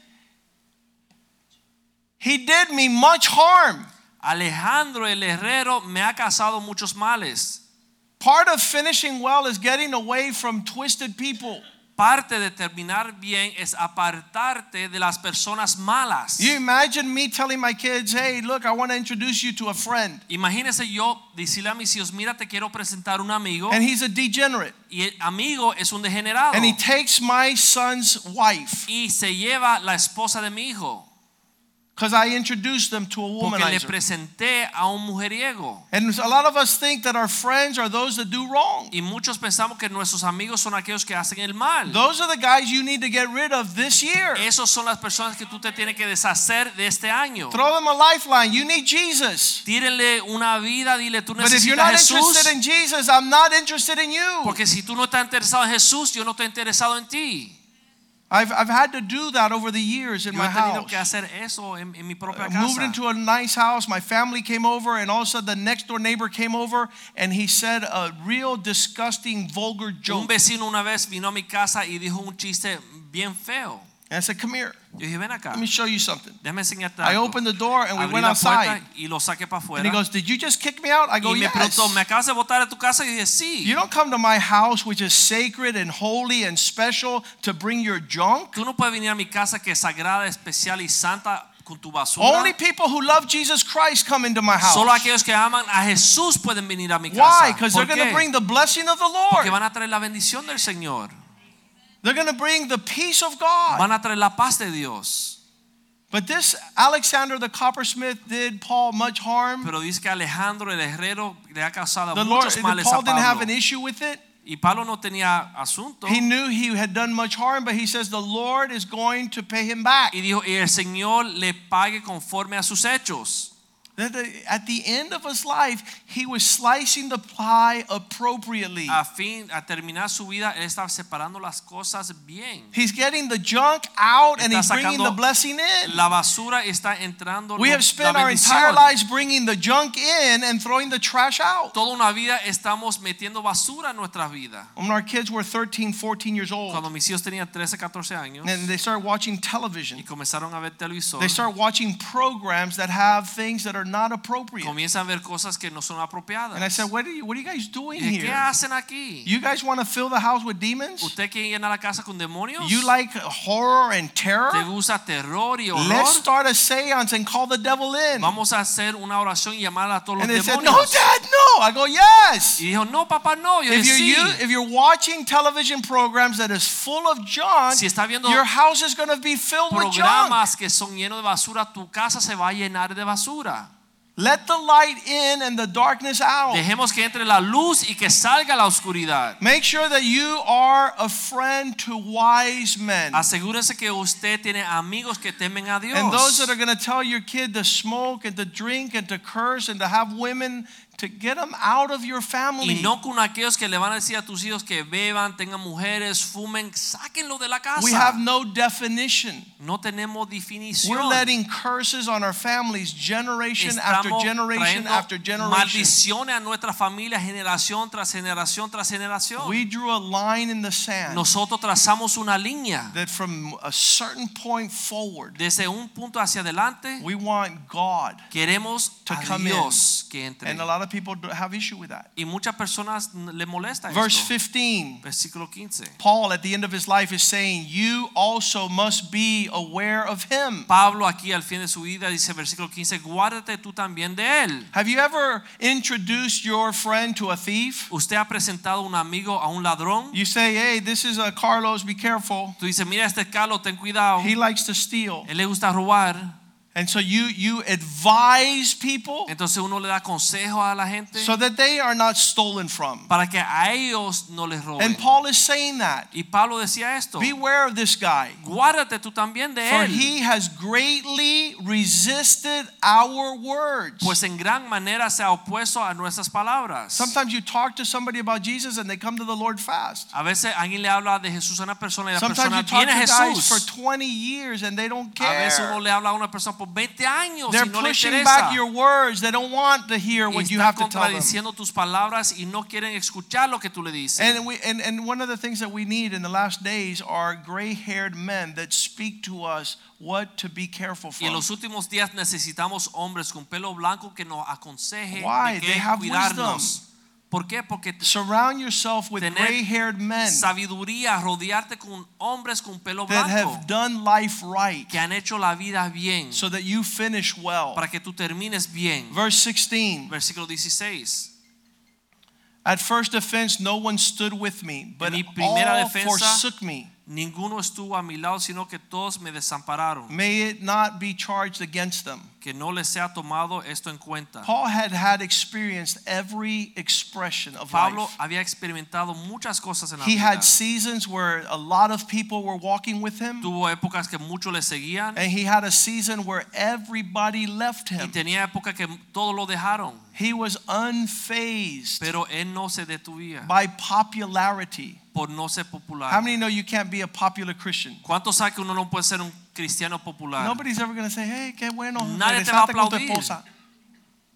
he did me much harm. Alejandro el herrero me ha causado muchos males. Part of finishing well is getting away from twisted people. Parte de terminar bien es apartarte de las personas malas. You imagine me telling my kids, hey, look, I want to introduce you to a friend. Imagínese yo decirle a mis hijos, mira, te quiero presentar un amigo. And he's a degenerate. Y el amigo es un degenerado. And he takes my son's wife Y se lleva la esposa de mi hijo. Because I introduced them to a Porque le presenté a un mujeriego. And a lot of us think that our friends are those that do wrong. Y muchos pensamos que nuestros amigos son aquellos que hacen el mal. Those are the guys you need to get rid of this year. Esos son las personas que tú te tienes que deshacer de este año. Throw them a lifeline. You need Jesus. Tírenle una vida, dile tú necesitas But if you're not Jesús. interested in Jesus, I'm not interested in you. Porque si tú no estás interesado en Jesús, yo no estoy interesado en ti. I've, I've had to do that over the years in Yo my he tenido house. que hacer eso en, en mi propia I moved into a nice house. My family came over, and all of a sudden, the next door neighbor came over, and he said a real disgusting, vulgar joke. Un vecino una vez vino a mi casa y dijo un chiste bien feo. And I said, Come here, Yo dije, ven acá, let me show you something. I opened the door, and we Abrí went outside. y lo saqué para And he goes, Did you just kick me out? I go, y me Yes. preguntó, ¿me acabas de botar de tu casa? Y dije, sí. You don't come to my house, which is sacred and holy and special, to bring your junk. Tú no puedes venir a mi casa que es sagrada, especial y santa con tu basura. Only people who love Jesus Christ come into my house. Solo aquellos que aman a Jesús pueden venir a mi Why? Because they're going to bring the blessing of the Lord. Porque van a traer la bendición del Señor. They're going to bring the peace of God. Van a traer la paz de Dios. But this Alexander the coppersmith did Paul much harm. Pero dice que Alejandro el herrero le ha causado The Lord, muchos the males Paul a didn't have an issue with it. Y Pablo no tenía asunto. He knew he had done much harm, but he says the Lord is going to pay him back. Y dijo, y el Señor le pague conforme a sus hechos. At the end of his life, he was slicing the pie appropriately. A fin, a terminar su vida, él estaba separando las cosas bien. He's getting the junk out and he's bringing the blessing in. La basura está entrando. We have spent our entire lives bringing the junk in and throwing the trash out. Toda una vida estamos metiendo basura en nuestra vida. When our kids were 13, 14 years old. Cuando mis hijos tenían 13, 14 años and they started watching television. y comenzaron a ver televisor, they start watching programs that have things that are not appropriate. comienzan a ver cosas que no son apropiadas. And I said, what are you, what are you guys doing dije, ¿Qué here? hacen aquí? You guys want to fill the house with demons? ¿Usted quiere llenar la casa con demonios? You like horror and ¿Te terror? gusta terror y horror? Let's start a seance and call the devil in. Vamos a hacer una oración y llamar a todos And los they said, no, dad, no. I go, yes. Y dijo, no, papá, no. Yo If dije, you're, sí. if you're watching television programs that is full of junk, Si está viendo your house is going to be filled with junk. programas que son llenos de basura, tu casa se va a llenar de basura. Let the light in and the darkness out. Dejemos que entre la luz y que salga la oscuridad. Make sure that you are a friend to wise men. Asegúrese que usted tiene amigos que temen a Dios. And those that are going to tell your kid to smoke and to drink and to curse and to have women to get them out of your family. y no con aquellos que le van a decir a tus hijos que beban, tengan mujeres, fumen, sáquenlo de la casa. We have no definition. no tenemos definición. We're letting curses on our families generation after generation after generation. maldiciones a nuestra familia generación tras generación tras generación. We drew a line in the sand Nosotros trazamos una línea that from a certain point forward, desde un punto hacia adelante. we want God. Queremos To a come in. Dios que entre. And a lot of people have issue with that. Y muchas personas le molesta Verse esto. 15. Versículo 15. Paul at the end of his life is saying, You also must be aware of him. Pablo aquí al fin de su vida dice versículo 15, guárdate tú también de él. Have you ever introduced your friend to a thief? Usted ha presentado un amigo a un ladrón. You say, Hey, this is a Carlos, be careful. Tú dices, mira este Carlos, ten cuidado. He likes to steal. Él le gusta robar. And so you you advise people Entonces uno le da consejo a la gente so that they are not stolen from. para que a ellos no les roben. And Paul is saying that. Y Pablo decía esto. Beware of this guy. Guárdate tú también de For él. he has greatly resisted our words. Pues en gran manera se ha opuesto a nuestras palabras. Sometimes you talk to somebody about Jesus and they come to the Lord fast. A veces alguien le habla de Jesús a una persona y la Sometimes persona you talk viene a to guys for 20 years and they don't care. A veces uno le habla a una persona por 20 años They're y no pushing interesa. back your words. They don't want to hear what you have to tell them. contradiciendo tus palabras y no quieren escuchar lo que tú le dices. And, we, and, and one of the things that we need in the last days are gray haired men that speak to us what to be careful Y en from. los últimos días necesitamos hombres con pelo blanco que nos aconseje Why? de They qué have cuidarnos. ¿Por qué? Porque Surround yourself with Tener gray haired men sabiduría, rodearte con hombres con pelo that blanco have done life right que han hecho la vida bien so that you finish well. para que tú termines bien. Verse 16 Versículo 16. At first offense, no one stood with me, but all defensa- forsook me. Ninguno estuvo a mi lado, sino que todos me desampararon. May it not be charged against them. Que no les sea tomado esto en cuenta. Paul had had experienced every expression of Pablo life. había experimentado muchas cosas en la He vida. had seasons where a lot of people were walking with him, Tuvo épocas que muchos le seguían and he had a season where everybody left y him. tenía épocas que todos lo dejaron, He was unfazed pero él no se detuvía by popularity. Por no ser popular. How many know you can't be a popular Christian? ¿Cuántos saben que uno no puede ser un cristiano popular? Nobody's ever going to say, hey, qué bueno, Nadie te va a regresaste con tu aplaudir. esposa.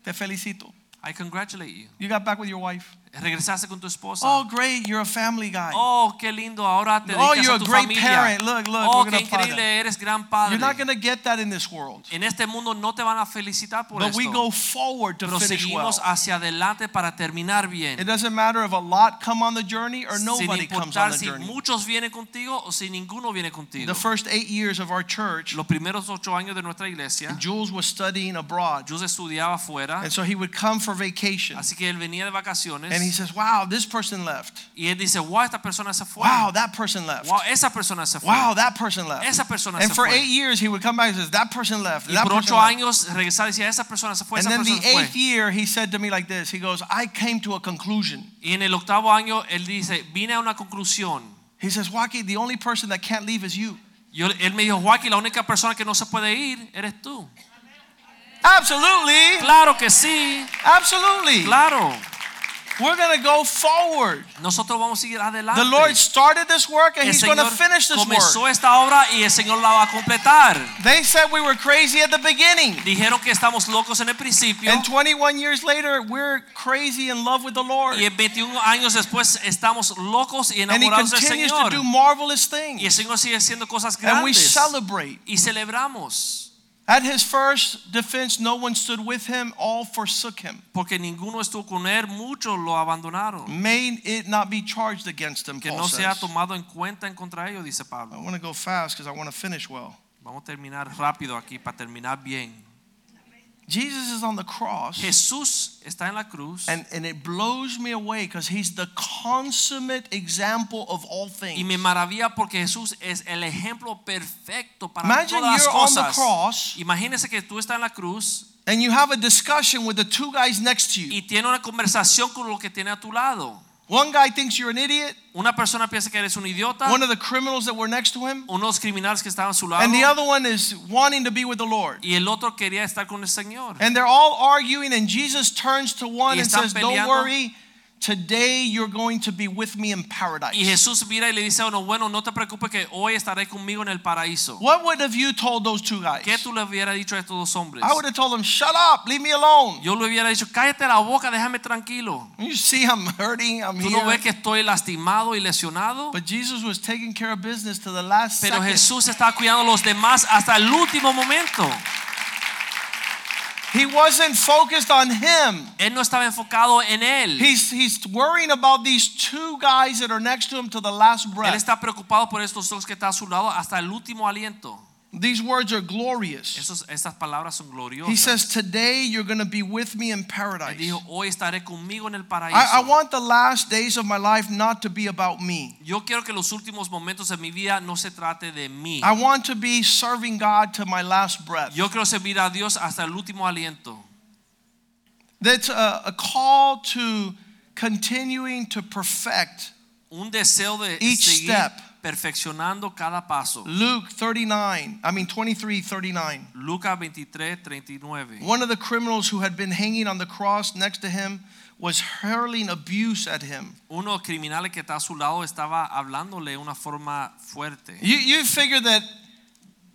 Te felicito. I congratulate you. You got back with your wife. Regresaste con tu esposa. Oh, great, you're a family guy. Oh, qué lindo. Ahora te Oh, you're a a great familia. parent. Look, look, oh, we're qué increíble. Eres gran padre. You're not going to get that in this world. En este mundo no te van a felicitar por But esto. we go forward to pero finish well. seguimos hacia adelante para terminar bien. It doesn't matter if a lot come on the journey or nobody comes on the si journey. muchos vienen contigo o si ninguno viene contigo. The first eight years of our church, Los primeros ocho años de nuestra iglesia, Jules was studying abroad. Jules estudiaba afuera, And so he would come for vacation. así que él venía de vacaciones And he says, Wow, this person left. y él dice, wow, esta persona se fue. Wow, that person left. Wow, esa persona se fue. Wow, that person left. Esa persona And se for fue. eight years, he would come back and says, That person left. y That por ocho left. años regresaba y decía, esa persona se fue, And esa then the eighth fue. year, he said to me like this He goes, I came to a conclusion. Y en el octavo año él dice, vine a una conclusión. He says, Joaquin, the only person that can't leave is you. Yo, él me dijo, Joaquín, la única persona que no se puede ir eres tú. Absolutely. Claro que sí. Absolutely. Claro. We're going to go forward. Nosotros vamos a seguir adelante. The Lord started this work and el He's going to finish this comenzó work. esta obra y el Señor la va a completar. They said we were crazy at the beginning. Dijeron que estamos locos en el principio And 21 years later, we're crazy in love with the Lord. y 21 años después estamos locos y enamorados And He enamorados del continues to Señor. do marvelous things. Y el. Señor sigue haciendo cosas grandes. And we celebrate. y celebramos At His first defense, no one stood with Him, all forsook Him. porque ninguno estuvo con él, muchos lo abandonaron. May it not be charged against Him, Que Paul no sea says. tomado en cuenta en contra ellos, dice I Pablo. want to go fast because I want to finish well. Vamos a terminar rápido aquí para terminar bien. Jesus is on the cross. Jesús está en la cruz And, and it blows me away because he's the consummate example of all things. y me maravilla porque Jesús es el ejemplo perfecto para Imagine todas las you're on the cross Imagínese que tú estás en la cruz and you have a discussion with the two guys next to you. y tiene una conversación con lo que tiene a tu lado. One guy thinks you're an idiot, Una persona piensa que eres un idiota, one of the criminals that were next to him, unos criminales que estaban a su lado and the other one is wanting to be with the Lord. y el otro quería estar con el Señor. And they're all arguing, and Jesus turns to one and says, Don't worry, today you're going to be with me in paradise. Y Jesús mira y le dice a uno, bueno, no te preocupes que hoy estaré conmigo en el paraíso. What would have you told those two guys? ¿Qué tú le hubieras dicho a estos dos hombres? I would have told them, Shut up, leave me alone. Yo le hubiera dicho, cállate la boca, déjame tranquilo. You see, I'm hurting, I'm ¿Tú no here. ves que estoy lastimado y lesionado? But Jesus was taking care of business to the last Pero second. Jesús está cuidando a los demás hasta el último momento. He wasn't focused on him. Él no estaba enfocado en él. He's, he's worrying about these two guys that are next to him to the last Él breath. está preocupado por estos dos que están a su lado hasta el último aliento. These words are glorious. Esos, estas palabras son He says, Today you're going to be with me in paradise. dijo, hoy estaré conmigo en el I, I want the last days of my life not to be about me. Yo quiero que los últimos momentos de mi vida no se trate de mí. I want to be serving God to my last breath. Yo quiero servir a Dios hasta el último aliento. That's a, a call to continuing to perfect. Un deseo de Each step. Perfeccionando cada paso. Luke 39, I mean 23, 39. Lucas 23, 39. One of the criminals who had been hanging on the cross next to him was hurling abuse at him. Uno criminal que está a su lado estaba hablándole una forma fuerte. You, you figure that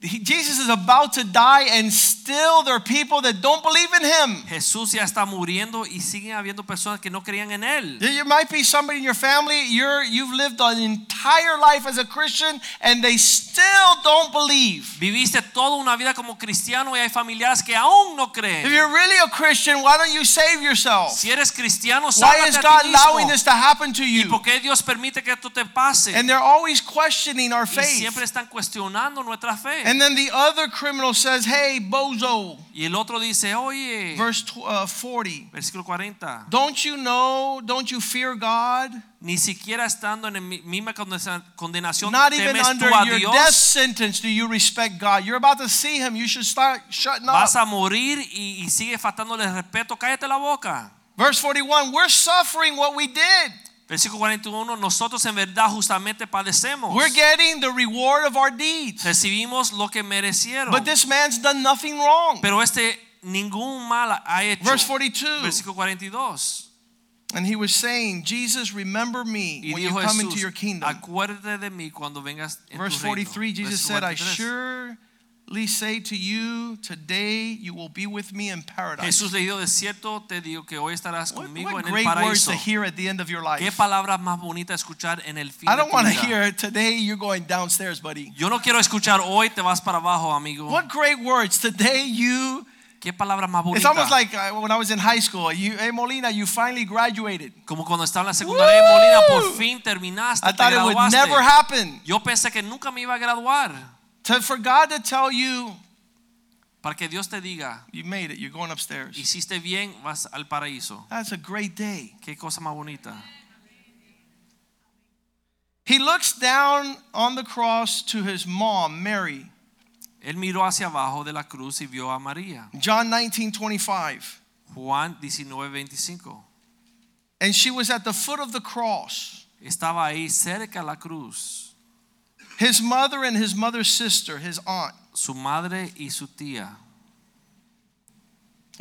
Jesus is about to die, and still there are people that don't believe in him. Jesús ya está muriendo y siguen habiendo personas que no creían en él. There might be somebody in your family, you're, you've lived an entire life as a Christian, and they still don't believe. Viviste toda una vida como cristiano y hay familiares que aún no creen. If you're really a Christian, why don't you save yourself? Si eres cristiano, Why sálvate is a God allowing this to happen to ¿Y you? por qué Dios permite que esto te pase? And they're always questioning our faith. Y siempre están cuestionando nuestra fe. And then the other criminal says, Hey, bozo, Y el otro dice, oye, verse uh, 40. versículo 40, Don't you know, don't you fear God? ni siquiera estando en la misma condenación, Not even under your Dios, death sentence do you respect God. You're about to see Him. You should start shutting up. vas a morir y, y sigue faltándole respeto, cállate la boca. Verse 41 We're suffering what we did. Versículo 41, nosotros en verdad justamente padecemos. We're getting the reward of our deeds. Recibimos lo que merecieron. But this man's done nothing wrong. Pero este ningún mal ha hecho. Verse 42. Versículo 42. And he was saying, Jesus, remember me when you come into your kingdom. acuérdate de mí cuando vengas en Verse tu reino. 43, Jesus said, I 43. Surely say to you, today you will be with me in paradise. Jesús le dijo, de cierto te digo que hoy estarás conmigo en el great words paraíso. to hear at the end of your Qué palabras más bonitas escuchar en el fin I de don't tu want to vida. hear today you're going downstairs, buddy. Yo no quiero escuchar hoy te vas para abajo, amigo. What great words. Today you, Qué palabras más it's almost like uh, when I was in high school. You, hey, Molina, you finally graduated. Como cuando estaba en la secundaria Molina, por fin terminaste, I thought it would never happen. Yo pensé que nunca me iba a graduar. To, for God to tell you, Para que Dios te diga, you made it, you're going upstairs. hiciste bien, vas al paraíso. That's a great day. Qué cosa más bonita. He looks down on the cross to his mom, Mary. Él miró hacia abajo de la cruz y vio a María. John 19, 25. Juan 19, 25. And she was at the foot of the cross. Estaba ahí cerca la cruz. His mother and his mother's sister, his aunt. Su madre y su tía.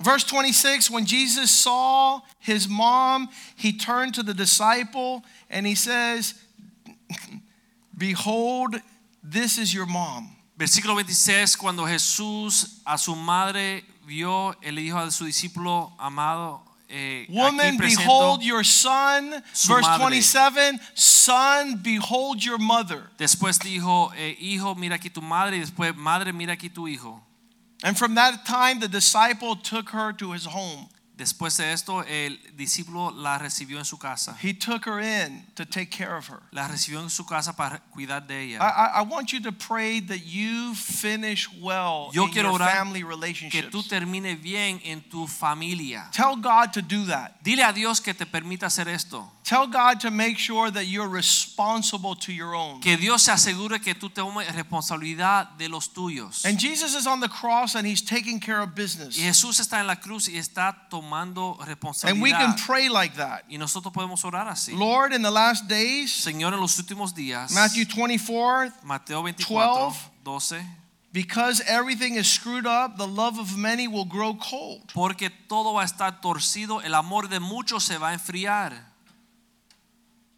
Verse 26 When Jesus saw his mom, he turned to the disciple and he says, Behold, this is your mom. Versículo 26, cuando Jesús a su madre vio, él dijo a su discípulo amado, eh, Woman, behold your son. Verse madre. 27 Son, behold your mother. después dijo, eh, hijo, mira aquí tu madre, y después, madre, mira aquí tu hijo. And from that time, the disciple took her to his home. Después de esto, el discípulo la recibió en su casa. He took her in to take care of her. La recibió en su casa para cuidar de I, ella. I, I want you to pray that you finish well Yo in quiero your orar family Que relationships. tú termines bien en tu familia. Tell God to do that. Dile a Dios que te permita hacer esto. Tell God to make sure that you're responsible to your own. Que Dios se asegure que tú tomes responsabilidad de los tuyos. And Jesus is on the cross and he's taking care of Y business. Jesús está en la cruz y está tomando And we can pray like that. Y nosotros podemos orar así. Lord, in the last days, Señor, en los últimos días, Matthew 24, Mateo 24, 12. 12, because everything is screwed up, the love of many will grow cold. porque todo va a estar torcido, el amor de muchos se va a enfriar.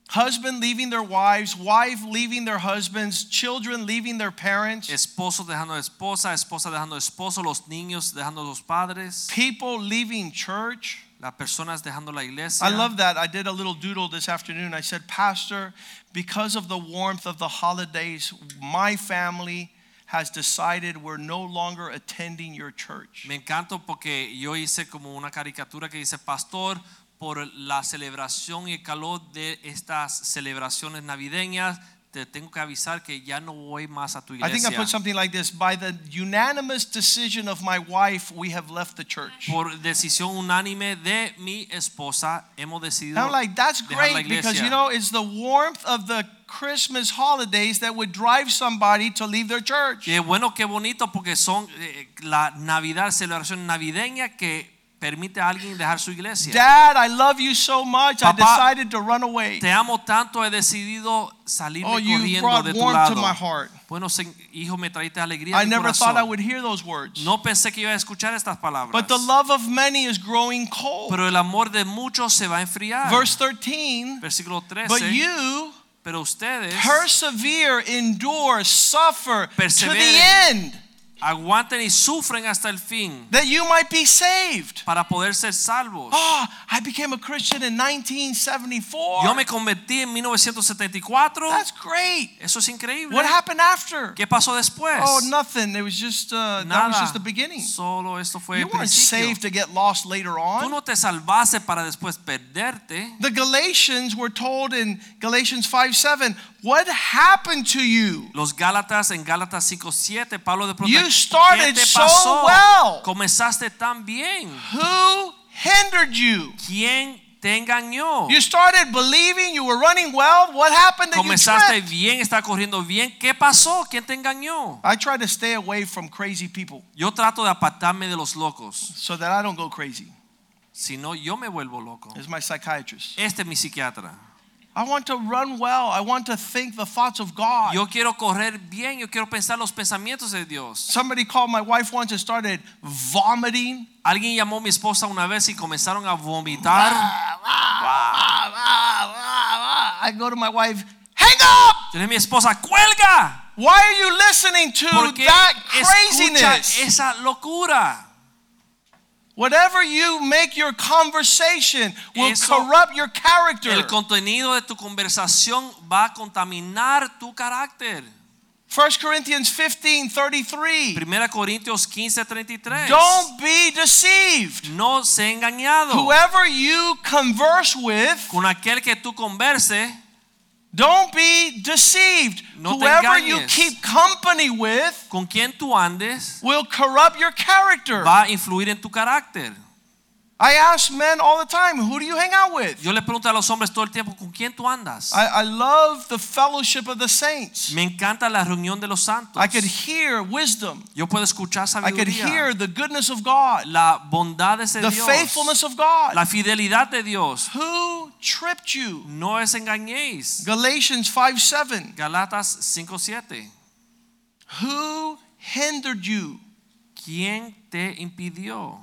Husband leaving their wives, wife leaving their husbands, children leaving their parents, Esposo dejando esposa, esposa dejando esposo, los niños dejando los padres, people leaving church. las personas dejando la iglesia. I love that. I did a little doodle this afternoon. I said, Pastor, because of the warmth of the holidays, my family has decided we're no longer attending your church. Me encanta porque yo hice como una caricatura que dice, pastor, por la celebración y el calor de estas celebraciones navideñas, te tengo que avisar que ya no voy más a tu I think I iglesia. put something like this By the unanimous decision of my wife, we have left the church. Por decisión unánime de mi esposa, hemos decidido I'm like, that's great because iglesia. you know, it's the warmth of the Christmas holidays that would drive somebody to leave their church. Qué bueno, qué bonito porque son eh, la Navidad, celebración navideña que permite a alguien dejar su iglesia. Dad, I love you so much. I decided to run away. Te amo tanto, he decidido salirme Oh, you corriendo brought de tu warmth lado. to my heart. Bueno, hijo, me traíste alegría I never corazón. thought I would hear those words. No pensé que iba a escuchar estas palabras. But the love of many is growing cold. Pero el amor de muchos se va a enfriar. Verse 13, Versículo 13. but you pero ustedes persevere, endure, suffer to the end, aguanten y sufren hasta el fin that you might be saved. para poder ser salvos. Oh, I became a Christian in 1974. Yo me convertí en 1974. That's great. Eso es increíble. What happened after? ¿Qué pasó después? Oh, nothing. It was just uh, that was just the beginning. Solo esto fue You el weren't principio. saved to get lost later on. Tú no te salvaste para después perderte. The Galatians were told in Galatians 5 7, what happened to you? Los Gálatas en Gálatas 5:7 Pablo de pronto You ¿qué started te so pasó? well. Comenzaste tan bien. Who hindered you? ¿Quién te engañó? You started believing you were running well. What happened that you Comenzaste tripped? bien, está corriendo bien. ¿Qué pasó? ¿Quién te engañó? I try to stay away from crazy people Yo trato de apartarme de los locos. so that I don't go crazy. Si no, yo me vuelvo loco. As my psychiatrist. Este es mi psiquiatra. I want to run well. I want to think the thoughts of God. Yo quiero correr bien. Yo quiero pensar los pensamientos de Dios. Somebody called my wife once and started vomiting. Alguien llamó a mi esposa una vez y comenzaron a vomitar. I go to my wife, hang up! Yo le mi esposa, cuelga. Why are you listening to Porque that craziness? esa locura. Whatever you make your conversation will Eso- corrupt your character. El contenido de tu conversación va a contaminar tu carácter. 1 Corinthians 15 33. 1 Corintios 15, 33. Don't be deceived. No se engañado. Whoever you converse with, Con aquel que tú converse, don't be deceived. No Whoever you keep company with con quien tú andes, will corrupt your character. va a influir en tu carácter. I ask men all the time, who do you hang out with? Yo le pregunto a los hombres todo el tiempo, ¿con quién tú andas? I, I love the fellowship of the saints. Me encanta la reunión de los santos. I could hear wisdom. Yo puedo escuchar sabiduría. I could hear the goodness of God, la bondad de the Dios. faithfulness of God. La fidelidad de Dios. Who tripped you? No os engañéis. Galatians 5 7. Galatas 5:7. Who hindered you? ¿Quién te impidió?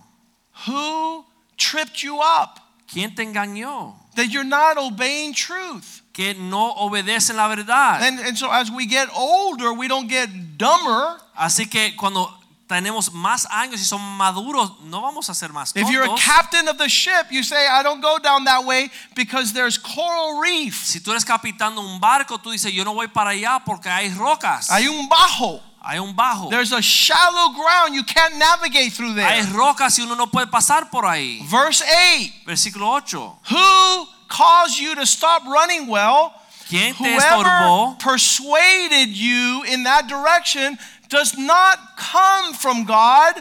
Who tripped you up? ¿Quién te engañó? That you're not obeying truth. Que no obedecen la verdad. And, and so as we get older, we don't get dumber. Así que cuando tenemos más años y son maduros, no vamos a ser más If you're a captain of the ship, you say, I don't go down that way because there's coral reef. Si tú eres capitán de un barco, tú dices, yo no voy para allá porque hay rocas. Hay un bajo. Hay un bajo. There's a shallow ground. You can't navigate through Hay there. rocas y uno no puede pasar por ahí. Verse 8 Versículo 8. Who caused you to stop running well? ¿Quién te Whoever estorbó? persuaded you in that direction does not come from God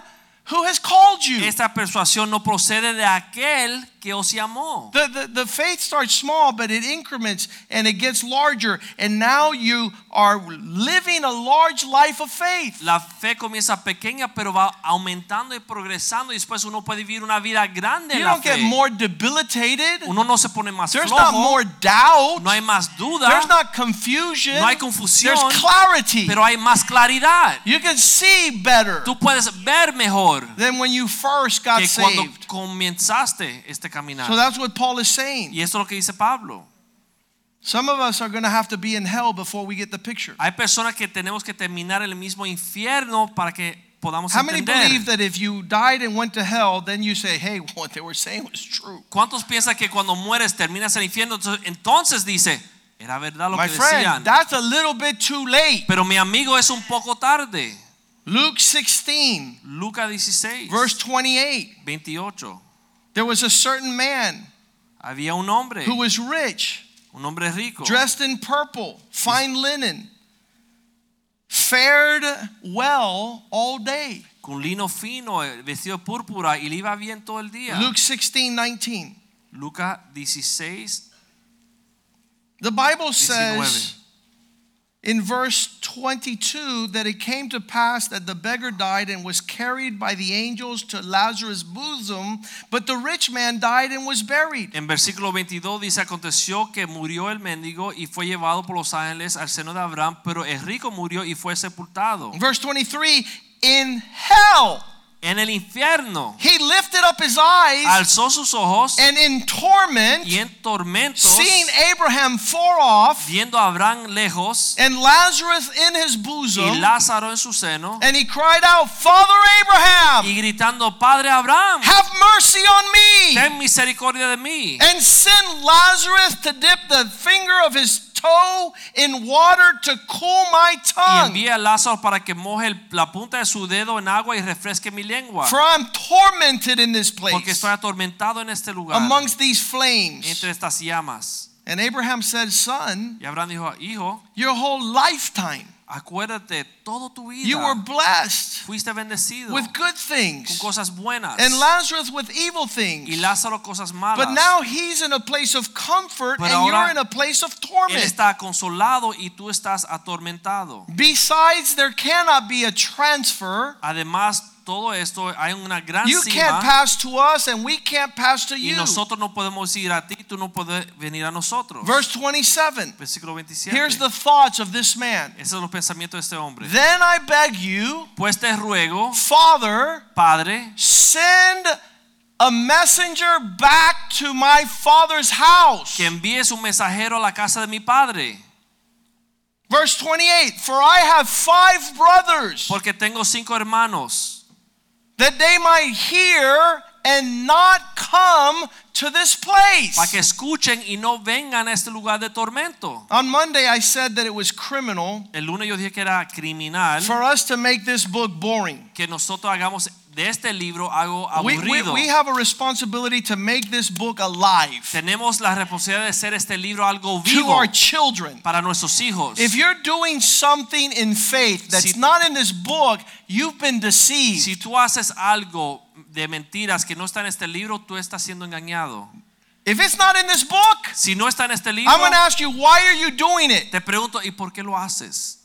who has called you. Esta persuasión no procede de aquel que os llamó. The, the, the faith starts small, but it increments and it gets larger. And now you are living a large life of faith. La fe comienza pequeña, pero va aumentando y progresando y después uno puede vivir una vida grande You en don't get fe. more debilitated. Uno no se pone más There's not more doubt. no hay más duda, There's not confusion. no hay confusión, There's clarity. pero hay más claridad. You can see better Tú puedes ver mejor than when you first got que cuando saved. comenzaste este caminar. So that's what Paul is saying. Y esto es lo que dice Pablo. Some of us are going to have to be in hell before we get the picture. Hay personas que tenemos que terminar el mismo infierno para que podamos How many entender. believe that if you died and went to hell, then you say, hey, what they were saying was true? ¿Cuántos piensan que cuando mueres terminas en el infierno? Entonces, dice, era verdad lo My que decían. friend, that's a little bit too late. Pero mi amigo es un poco tarde. Luke 16, Lucas 16, verse 28. 28. There was a certain man Había un hombre, who was rich, un hombre rico, dressed in purple, fine linen, fared well all day. con lino fino, eh, vestido púrpura y le iba bien todo el día. Luke 16, 19. Lucas 16, The Bible 19. says in verse 22 that it came to pass that the beggar died and was carried by the angels to Lazarus' bosom, but the rich man died and was buried. En versículo 22 dice, aconteció que murió el mendigo y fue llevado por los ángeles al seno de Abraham, pero el rico murió y fue sepultado. Verse 23 in hell En el infierno he lifted up his eyes alzó sus ojos and in torment, y en tormentos, seeing Abraham far off viendo a Abraham lejos and Lazarus in his y bosom, Lázaro en su seno, and he cried out, Father Abraham, y gritando, Padre Abraham, have mercy on me. ten misericordia de mí. and send Lazarus to dip the finger of his toe in water to cool my tongue. Y envía Lázaro para que moje la punta de su dedo en agua y refresque mi lengua. For I'm tormented in this place. Porque estoy atormentado en este lugar, amongst these flames. entre estas llamas. And Abraham said, Son, Y Abraham dijo, hijo, your whole lifetime acuérdate, todo tu vida you were blessed fuiste bendecido with good con things, cosas buenas and Lazarus with evil y things. Lázaro cosas malas. But now he's in a place of comfort Pero and you're in a place of Él torment. está consolado y tú estás atormentado. Besides, there cannot be a transfer. Además, todo esto hay una gran You can't cima pass to us and we can't pass to y you. nosotros no podemos ir a ti, tú no puedes venir a nosotros. Verse 27. Versículo 27. Here's the thoughts of this man. Esos son los pensamientos de este hombre. Then I beg you, Pues te ruego, Father, Padre, send a messenger back to my father's house. que envíes un mensajero a la casa de mi padre, Verse 28 For I have five brothers, porque tengo cinco hermanos, that they might hear and not come to this place. para que escuchen y no vengan a este lugar de tormento. On Monday, I said that it was criminal El lunes yo dije que era criminal for us to make this book boring. que nosotros hagamos de este libro algo We, we, we have a responsibility to make this book alive Tenemos la responsabilidad de hacer este libro algo vivo. to our children. para nuestros hijos. If you're doing something in faith that's Si- not in this book, you've been deceived. Si tú haces algo de mentiras que no está en este libro, tú estás siendo engañado. If it's not in this book, Si no está en este libro, I'm going to ask you, why are you doing it? te pregunto, ¿y por qué lo haces?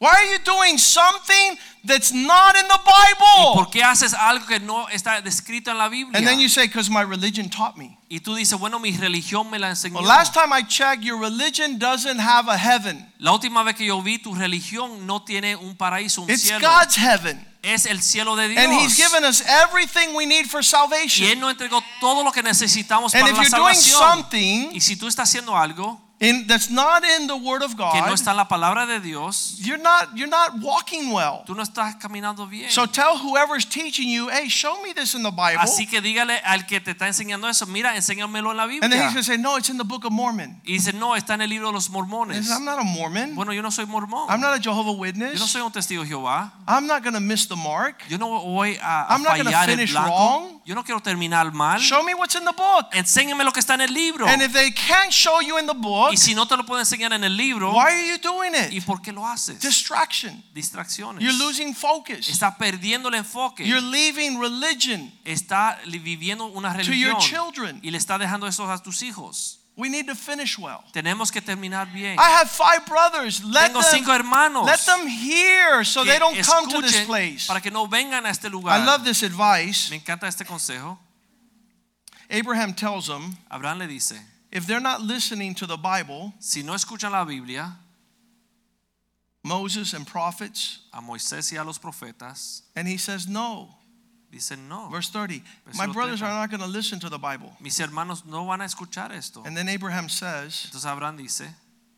Why are you doing something that's not in the ¿Y Bible? por qué haces algo que no está descrito en la Biblia? And then you say, because my religion taught me. y tú dices, bueno, mi religión me la enseñó. Well, last time I checked, your religion doesn't have a heaven. La última vez que yo vi tu religión no tiene un paraíso, un It's cielo. God's heaven. Es el cielo de Dios. And He's given us everything we need for y salvation. él nos entregó todo lo que necesitamos And para if la you're doing salvación. something y si tú estás haciendo algo in, that's not in the Word of que no God, está en la palabra de Dios, you're not, you're not walking well. tú no estás caminando bien. So tell whoever's teaching you, hey, show me this in the Bible. Así que dígale al que te está enseñando eso, mira, enséñamelo en la And then he's Biblia. going to say, no, it's in the Book of Mormon. Y dice, no, está en el libro de los He mormones. says, I'm not a Mormon. Bueno, yo no soy mormón. I'm not a Jehovah Yo no Witness. soy un testigo de Jehová. I'm not going to miss the mark. Yo no voy a, a I'm not gonna fallar el finish wrong. Yo no quiero terminar mal. Show me what's in the book. Enséñame lo que está en el libro. And if they can't show you in the book, Y si no te lo puedo enseñar en el libro, why are you doing ¿y it? por qué lo haces? Distraction. Distracciones. You're losing focus. Está perdiendo el enfoque. You're leaving religion. Está viviendo una religión. To your children. y le está dejando eso a tus hijos. We need to finish well. Tenemos que terminar bien. I have five brothers. Let Tengo cinco them, hermanos let them hear so they don't come to this place. para que no vengan a este lugar. I love this advice. Me encanta este consejo. Abraham tells them Abraham le dice, if they're not listening to the Bible, si no escuchan la Biblia, Moses and prophets, a Moisés y a los profetas, and he says no. dicen no. Verse 30. My brothers 30. are not going to listen to the Bible. Mis hermanos no van a escuchar esto. And then Abraham says, Entonces Abraham dice,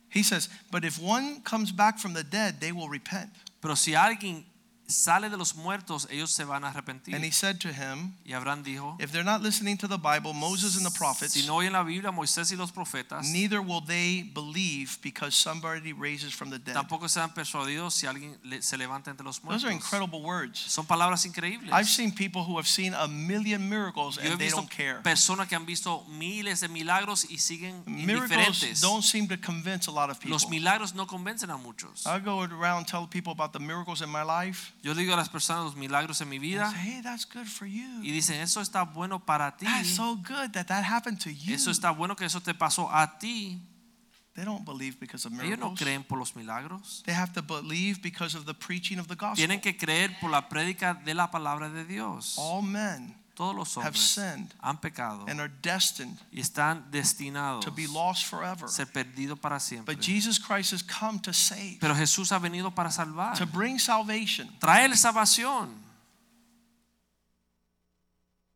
he says, but if one comes back from the dead, they will repent. pero si alguien sale de los muertos, ellos se van a arrepentir. And he said to him, Y Abraham dijo, if they're not listening to the Bible, Moses and the prophets, si no oyen la Biblia, Moisés y los profetas, neither will they believe because somebody raises from the dead. tampoco serán persuadidos si alguien se levanta entre los Those are incredible words. Son palabras increíbles. I've seen people who have seen a million miracles Yo and they don't care. personas que han visto miles de milagros y siguen Miracles indiferentes. don't seem to convince a lot of people. Los milagros no convencen a muchos. I go around and tell people about the miracles in my life. Yo digo a las personas los milagros en mi vida say, hey, that's good for you. y dicen, eso está bueno para ti. That's so good that that happened to you. Eso está bueno que eso te pasó a ti. They don't believe because of Ellos no miracles. creen por los milagros. They have to believe because of the preaching of the gospel. Tienen que creer por la prédica de la palabra de Dios. All men Todos los have hombres sinned han pecado and are destined y están destinados to be lost forever. ser perdidos para siempre. But Jesus Christ has come to save, Pero Jesús ha venido para salvar, to bring salvation. traer salvación.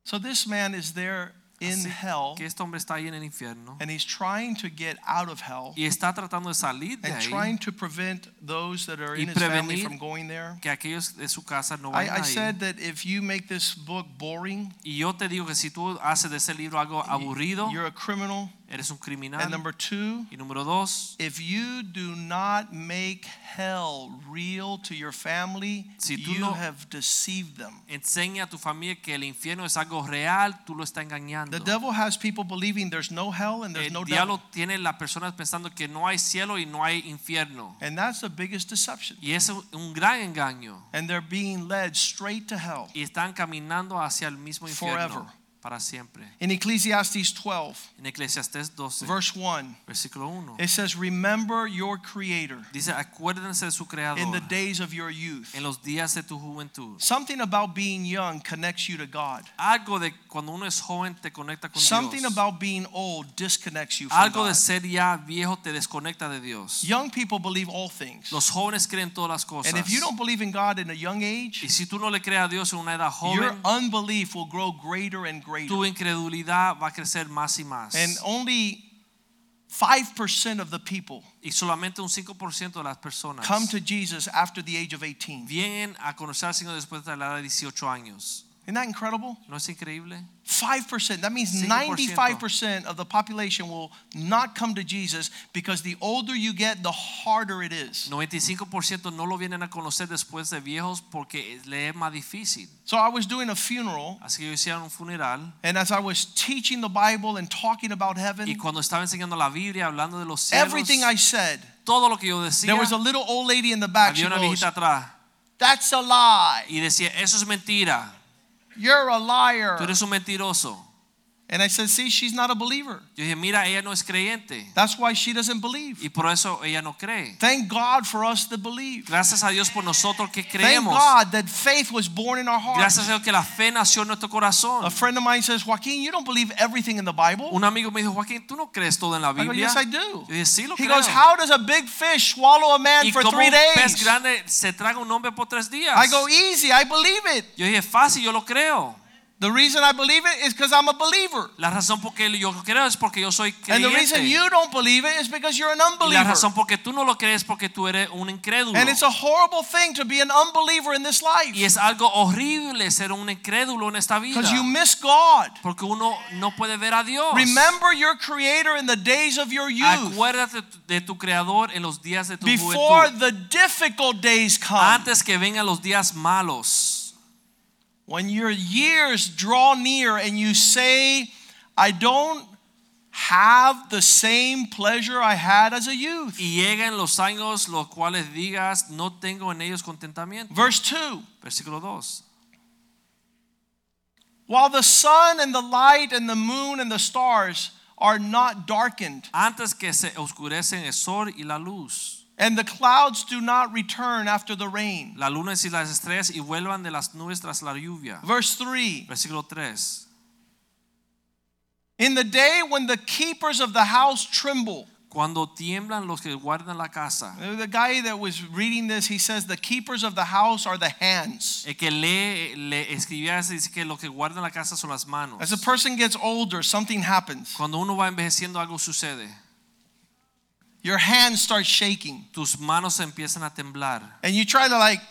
So this man is there in hell que este hombre está ahí en el infierno and he's trying to get out of hell y está tratando de salir de and ahí trying to prevent those that are in his family from going there. que aquellos de su casa no I, vayan I ahí. said that if you make this book boring, Y yo te digo que si tú haces de ese libro algo aburrido, you're a criminal. Eres un And number two, Y número dos, if you do not make hell real to your family, Si tú you no- have deceived them. enseña a tu familia que el infierno es algo real, tú lo estás engañando. The devil has people believing there's no hell and there's El no diablo devil. tiene las personas pensando que no hay cielo y no hay infierno. And that's the biggest deception. Y es un gran engaño. And they're being led straight to hell. Y están caminando hacia el mismo infierno Forever. Para siempre. In Ecclesiastes 12, En Eclesiastés 12, verse 1, versículo 1, it says, Remember your Creator dice, acuérdense de su creador in the days of your youth. en los días de tu juventud. Something about being young connects you to God. Algo de cuando uno es joven te conecta con Something Dios. about being old disconnects you from Algo de God. ser ya viejo te desconecta de Dios. Young people believe all things. Los jóvenes creen todas las cosas. And if you don't believe in God in a young age, Y si tú no le crees a Dios en una edad your unbelief will grow greater and greater. Tu incredulidad va a crecer más y más. And only 5% of the people y solamente un 5% de las personas come to Jesus after the age of 18. vienen a conocer al Señor después de la edad de 18 años. Isn't that incredible? ¿No es increíble? 5%. That means 95% of the population will not come to Jesus because the older you get, the harder it is. 95% no lo vienen a conocer después de viejos porque le es más difícil. So I was doing a funeral, Así que yo hicieron un funeral and as I was teaching the Bible and talking about y heaven, cuando estaba enseñando la Biblia, hablando de los cielos, everything I said, todo lo que yo decía, there was a little old lady in the back. Había una viejita atrás That's a lie. y decía, eso es mentira, You're a liar. tú eres un mentiroso. And I said, see, she's not a believer. Yo dije, mira, ella no es creyente That's why she doesn't believe. y por eso ella no cree. Thank God for us to believe. Gracias a Dios por nosotros que Thank creemos. God that faith was born in our hearts. Gracias a Dios que la fe nació en nuestro corazón. A friend of mine says, Joaquin, you don't believe everything in the Bible. Un amigo me dijo, Joaquín, ¿tú no crees todo en la I go, Biblia? yes, I Yo do. dije, sí lo He creo. goes, how does a big fish swallow a man y for three un pez days? grande se traga un hombre por tres días. I go, easy, I believe it. Yo dije, fácil, yo lo creo. The reason I believe it is because I'm a believer. La razón por que yo creo es porque yo soy creyente. And the reason you don't believe it is because you're an Y la unbeliever. razón por que tú no lo crees porque tú eres un incrédulo. And it's a horrible thing to be an unbeliever in this life Y es algo horrible ser un incrédulo en esta vida. because you miss God. Porque uno no puede ver a Dios. Remember your Creator in the days of your youth Acuérdate de tu creador en los días de tu before juventud. the difficult days come. Antes que vengan los días malos. When your years draw near and you say, I don't have the same pleasure I had as a youth. Y llegan los años los cuales digas, no tengo en ellos contentamiento. Verse 2 Versículo 2. While the sun and the light and the moon and the stars are not darkened, Antes que se oscurecen el sol y la luz, and the clouds do not return after the rain. la luna y las estrellas y vuelvan de las nubes tras la lluvia. Verse 3 Versículo 3. In the day when the keepers of the house tremble, Cuando tiemblan los que guardan la casa. Uh, the guy that was reading this, he says, The keepers of the house are the hands. El que lee, le escribía dice que los que guardan la casa son las manos. As a person gets older, something happens. Cuando uno va envejeciendo algo sucede. Your hands start shaking, Tus manos empiezan a temblar and you try to, like,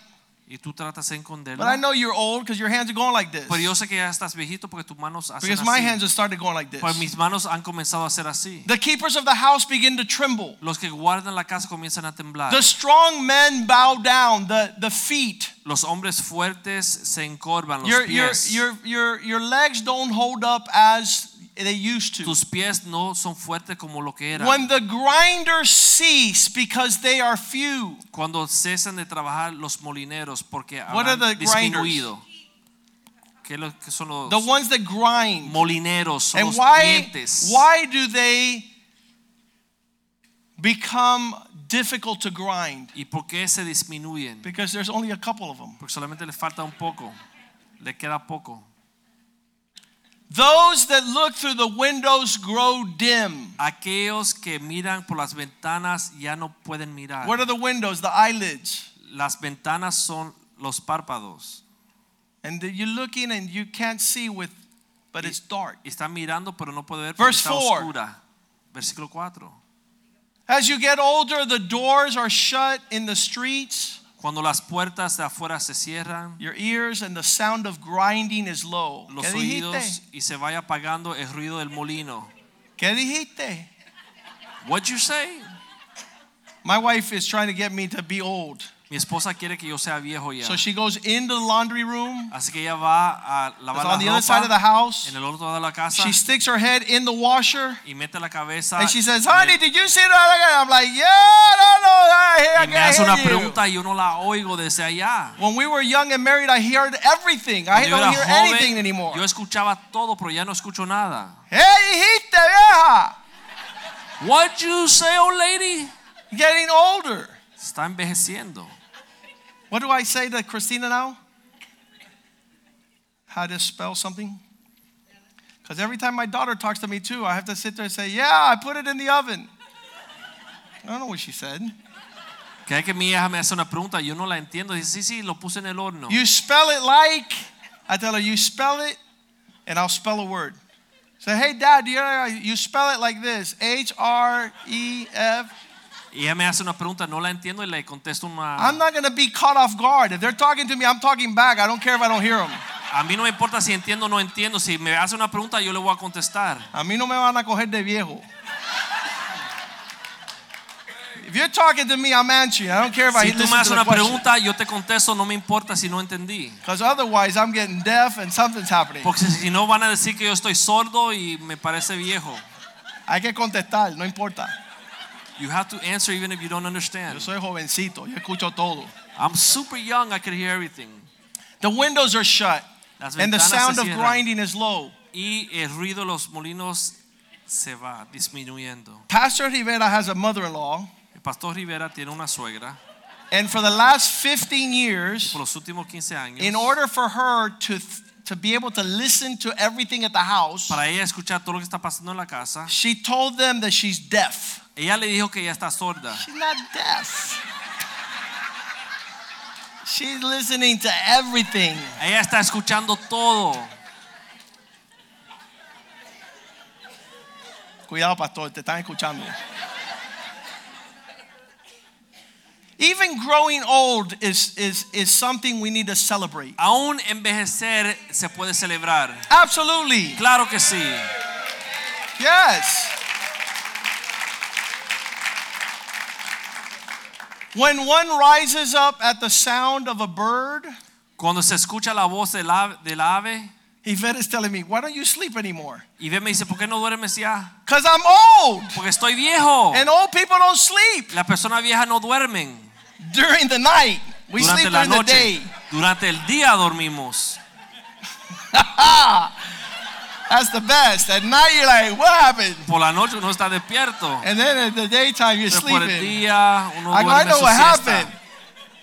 y tú tratas de esconderlo. but I know you're old because your hands are going like this. Pero yo sé que ya estás viejito porque tus manos hacen Because my hands have started going like this. Pues mis manos han comenzado a hacer así. The keepers of the house begin to tremble. Los que guardan la casa comienzan a temblar. The strong men bow down, the, the feet. Los hombres fuertes se encorvan, los Your, your, your, your, your legs don't hold up as they used to. Tus pies no son fuertes como lo que eran. When the grinders cease because they are few, Cuando cesan de trabajar los molineros porque What are han the grinders? disminuido. ¿Qué, lo- qué son los the ones that grind. molineros? Son And los why, dientes. why do they become difficult to grind? ¿Y por qué se disminuyen? Because there's only a couple of them. Porque solamente le falta un poco. Le queda poco. Those that look through the windows grow dim. Aquellos que miran por las ventanas ya no pueden mirar. What are the windows? The eyelids. Las ventanas son los párpados. And you're looking and you can't see with, but it's dark. Está mirando pero no puede ver porque Verse está four. oscura. Versículo 4. As you get older, the doors are shut in the streets. Cuando las puertas de afuera se cierran, Your ears and the sound of grinding is low. los ¿Qué oídos dijiste? y se vaya apagando el ruido del molino. ¿Qué dijiste? What you say? My wife is trying to get me to be old. Mi esposa quiere que yo sea viejo ya. So she goes into the laundry room. Así que ella va a lavar on the other side of the house. en el otro lado de la casa She sticks her head in the washer. y mete la cabeza And she says, honey, did you see that? I'm like, yeah, I don't know. I, hear, I y me hace una pregunta y yo no la oigo desde allá. When we were young and married, I heard everything. I don't hear era anything joven, anymore. yo escuchaba todo, pero ya no escucho nada. Hey, hijiste, vieja. What you say, old lady? Getting older. Está envejeciendo. What do I say to Christina now? How to spell something? Because every time my daughter talks to me too, I have to sit there and say, Yeah, I put it in the oven. I don't know what she said. Que que mi hija me hace una pregunta, yo no la entiendo. Dice, sí, sí, lo puse en el horno. You spell it like, I tell her, you spell it, and I'll spell a word. Say, hey, dad, you, you spell it like this H R E F. Y ella me hace una pregunta, no la entiendo y le contesto una... I'm not going to be caught off guard. If they're talking to me, I'm talking back. I don't care if I don't hear them. A mí no me importa si entiendo o no entiendo. Si me hace una pregunta, yo le voy a contestar. A mí no me van a coger de viejo. If you're talking to me, I'm answering. I don't care if I Si tú me listen haces to una pregunta, yo te contesto, no me importa si no entendí. Because otherwise, I'm getting deaf and something's happening. Porque si no van a decir que yo estoy sordo y me parece viejo. Hay que contestar, no importa. You have to answer even if you don't Yo understand. soy jovencito, yo escucho todo. I'm super young, I could hear everything. The windows are shut, and the sound of grinding is low. y el ruido de los molinos se va disminuyendo. Pastor Rivera has a mother in law, El pastor Rivera tiene una suegra and for the last 15 years, por los últimos 15 años. in order for her to, to be able to listen to everything at the house, para ella escuchar todo lo que está pasando en la casa, she told them that she's deaf. ella le dijo que ella está sorda. She's not deaf. She's listening to everything. Ella está escuchando todo. Cuidado, pastor, te están escuchando. Even growing old is, is, is something we need to celebrate. Aún envejecer se puede celebrar. Absolutely. Claro que sí. Yes. When one rises up at the sound of a bird, Cuando se escucha la voz del ave, Yvette is telling me, why don't you sleep anymore? Yvette me dice, ¿por qué no duermes ya? Because I'm old. Porque estoy viejo. And old people don't sleep Las personas viejas no duermen during the night. We durante sleep la during the noche. day. Durante el día dormimos. That's the best. At night, you're like, what happened? Por la noche uno está despierto. And then at the daytime, you're Pero por el sleeping. día uno I, go, I duerme know su what siesta. happened.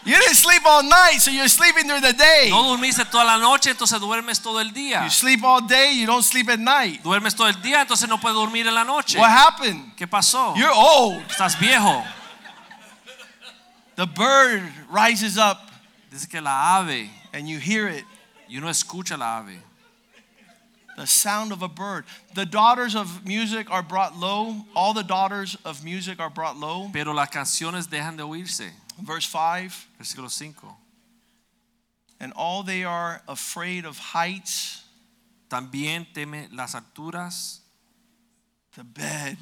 You didn't sleep all night, so you're sleeping during the day. No dormiste toda la noche, entonces duermes todo el día. You sleep all day, you don't sleep at night. Duermes todo el día, entonces no puedes dormir en la noche. What happened? ¿Qué pasó? You're old. Estás viejo. The bird rises up Dice que la ave, and you hear it. y uno escucha la ave. The sound of a bird. The daughters of music are brought low. All the daughters of music are brought low. Pero las canciones dejan de oírse. Verse 5. Versículo 5. And all they are afraid of heights. También teme las alturas. The bed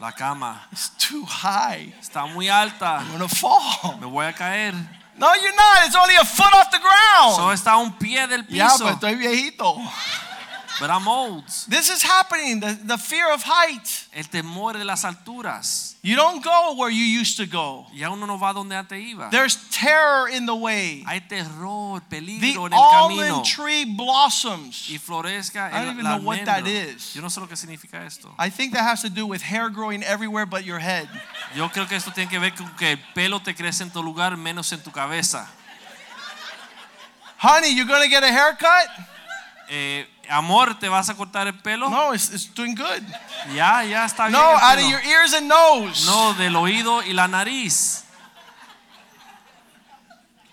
La cama is too high. está muy alta. I'm to fall. Me voy a caer. No, you're not. It's only a foot off the ground. Solo está a un pie del Ya, piso. pues estoy viejito. But I'm old. This is happening. The, the fear of height. El temor de las alturas. You don't go where you used to go. Ya uno no va donde antes iba. There's terror in the way. Hay terror, The peligro en el camino. almond tree blossoms. Y florezca I don't even know what that is. Yo no sé lo que significa esto. I think that has to do with hair growing everywhere but your head. Yo creo que esto tiene que ver con que el pelo te crece en tu lugar menos en tu cabeza. Honey, you're going to get a haircut? Eh, amor, ¿te vas a cortar el pelo? No, it's, it's doing good. Ya, ya está bien. No, el out pelo. of your ears and nose. No, del oído y la nariz.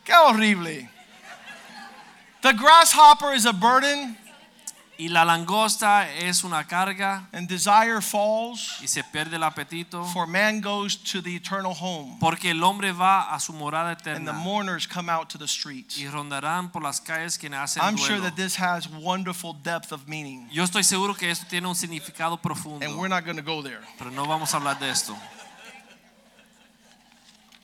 Qué horrible. The grasshopper is a burden Y la langosta es una carga and desire falls, y se pierde el apetito. for man goes to the eternal home, Porque el hombre va a su morada and the eterna. mourners come out to the streets. Y rondarán por las calles quienes hacen I'm sure that this has wonderful depth of meaning, Yo estoy seguro que esto tiene un significado and profundo. we're not going to go there. Pero no vamos a hablar de esto.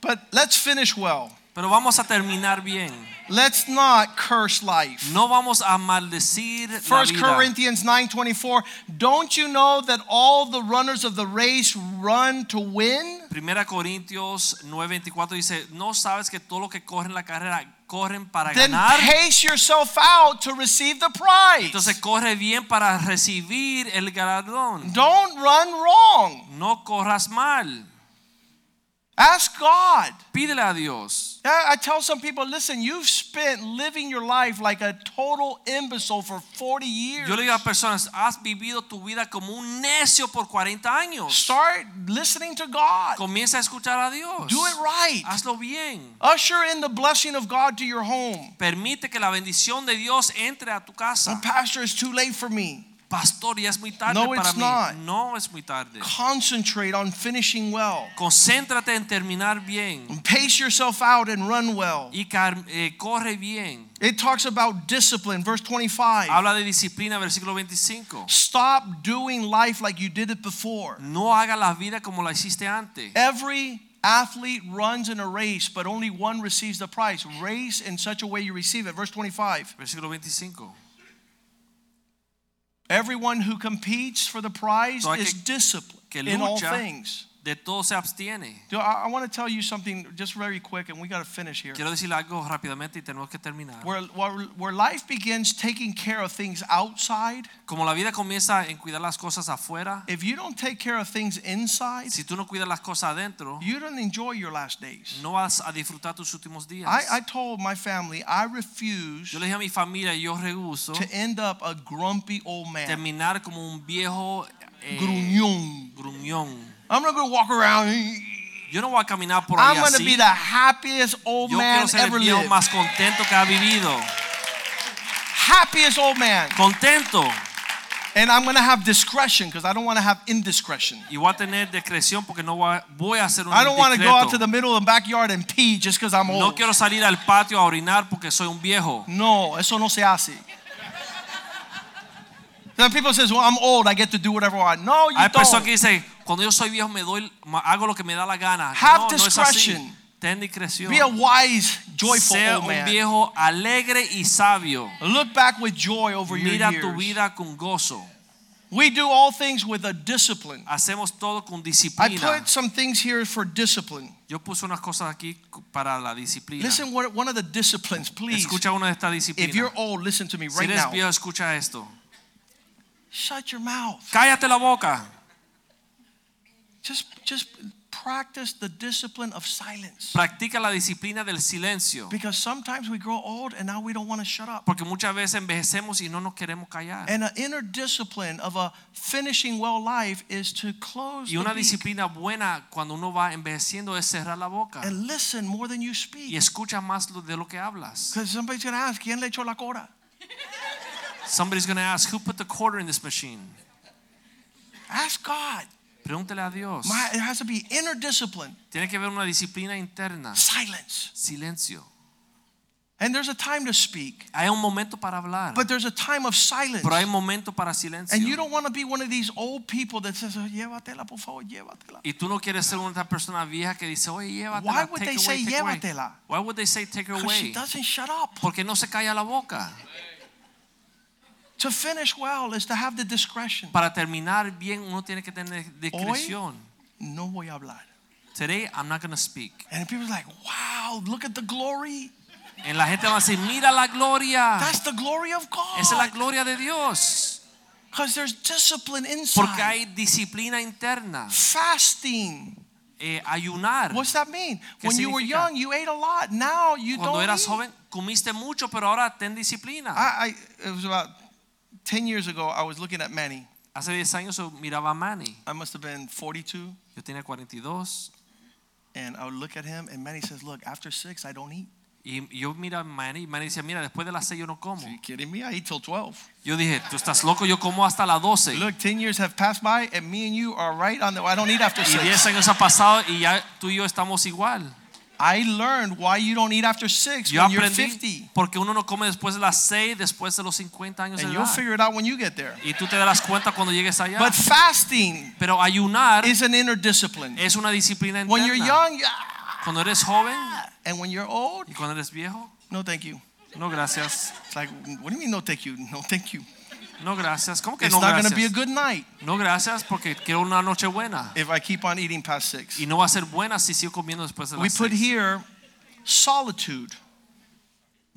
But let's finish well. Pero vamos a terminar bien. Let's not curse life. No vamos a maldecir la 1 vida. Corinthians 9:24 Don't you know that all the runners of the race run to win? Primera Corintios 9:24 dice, "No sabes que todo lo que corren la carrera corren para Then ganar." pace yourself out to receive the prize. Entonces corre bien para recibir el galardón. Don't run wrong. No corras mal. Ask God. Pídele a Dios. I tell some people, listen, you've spent living your life like a total imbecile for 40 years. Yo le digo a personas, has vivido tu vida como un necio por 40 años. Start listening to God. Comienza a escuchar a Dios. Do it right. Hazlo bien. Usher in the blessing of God to your home. Permite que la bendición de Dios entre a tu casa. casa. pastor, it's too late for me. Pastor, ya es muy tarde No, para it's mí. not. No es muy tarde. Concentrate on finishing well. Concéntrate en terminar bien Pace yourself out and run well. y eh, corre bien. It talks about discipline, verse 25. Habla de disciplina, versículo 25. Stop doing life like you did it before. No haga la vida como la hiciste antes. Every athlete runs in a race, but only one receives the prize. Race in such a way you receive it. Verse 25. Versículo 25. Everyone who competes for the prize Todo is disciplined in all things. De todo se abstiene. Do- I, I want to tell you something just very quick, and we got to finish here. Quiero decir algo rápidamente y tenemos que terminar. Where, where, where life begins taking care of things outside, Como la vida comienza en cuidar las cosas afuera, if you don't take care of things inside, si tú no cuidas las cosas adentro, you don't enjoy your last days. no vas a disfrutar tus últimos días. I, I told my family I refuse Yo le dije a mi familia, yo rehuso to end up a grumpy old man. terminar como un viejo eh, Gruñón. gruñón. I'm not going to walk around. Yo no voy a caminar por I'm going to así. be the happiest old Yo man quiero ser el ever viejo lived. más contento que ha vivido. Happiest old man. Contento. And I'm going to have discretion because I don't want to have indiscretion. Y voy a tener discreción porque no voy a, voy a hacer un I don't want to go out to the middle of the backyard and pee just because I'm No old. quiero salir al patio a orinar porque soy un viejo. No, eso no se hace. Then people says, "Well, I'm old. I get to do whatever I want." No, you Hay personas que don't. dicen, cuando yo soy viejo me doy, hago lo que me da la gana. Have no, no es así. discretion. Ten discreción. Be a wise, joyful Sea old un man. viejo alegre y sabio. Look back with joy over your Mira tu years. vida con gozo. We do all things with a discipline. Hacemos todo con I disciplina. put some things here for discipline. Yo puse unas cosas aquí para la disciplina. Listen, what, one of the disciplines, please. Escucha una de estas If disciplinas. you're old, listen to me right Si eres now. viejo, escucha esto. Shut your mouth. Cállate la boca. Just, just practice the discipline of silence. Practica la disciplina del silencio. Because sometimes we grow old and now we don't want to shut up. Porque muchas veces envejecemos y no nos queremos callar. And an inner discipline of a finishing well life is to close Y the una disciplina buena cuando uno va envejeciendo es cerrar la boca and listen more than you speak. y escucha más lo- de lo que hablas. Because somebody's going to ask, ¿quién le echó la cora? Somebody's going to ask, who put the quarter in this machine? Ask God. Pregúntele a Dios. My, there has to be inner discipline, Tiene que haber una disciplina interna. silence. Silencio. And there's a time to speak, Hay un momento para hablar, but there's a time of silence. pero hay momento para silencio. And you don't want to be one of these old people that says, oh, llévatela, por favor, llévatela. Y tú no quieres ser una persona vieja que dice, oye, llévatela. Why would take they away, say take away." llévatela? Why would they say take her Because she doesn't shut up. Porque no se calla la boca. To finish well is to have the discretion. Para terminar bien, uno tiene que tener discreción. No voy a hablar. Today, I'm not going to speak. And people are like, wow, look at the glory. En la gente va a decir, mira la gloria. That's the glory of God. Esa es la gloria de Dios. Because there's discipline inside. Porque hay disciplina interna. Fasting. Eh, ayunar. What's that mean? ¿Qué When you were young, you ate a lot. Now you Cuando don't Cuando eras eat. joven, comiste mucho, pero ahora ten disciplina. I, I, it was about 10 years ago, I was looking at Manny. Hace 10 años yo miraba a Manny. I must have been 42. Yo tenía 42. And I would look at him, and Manny says, Look, after six, I don't eat. Y yo mira a Manny. Manny decía, mira, después de las 6 yo no como. Are you kidding me? I eat till 12. Yo dije, tú estás loco, yo como hasta las 12. Look, 10 years have passed by, and me and you are right on the. I don't eat after Y 10 six. años ha pasado y ya tú y yo estamos igual. I learned why you don't eat after six Yo when you're aprendí 50. porque uno no come después de las 6, después de los 50 años de And you'll edad. figure it out when you get there. Y tú te darás cuenta cuando llegues allá. But fasting Pero ayunar is an inner discipline. es una disciplina interna. When you're young, yeah. Cuando eres joven and when you're old, y cuando eres viejo, no thank you. no gracias. It's like, what do you mean no thank you? No thank you. No gracias. ¿Cómo que It's no not going to be a gracias? good night No gracias porque quiero una noche buena. if I keep on eating past six. Y no va a ser buena si sigo comiendo después de We las put 6. here solitude,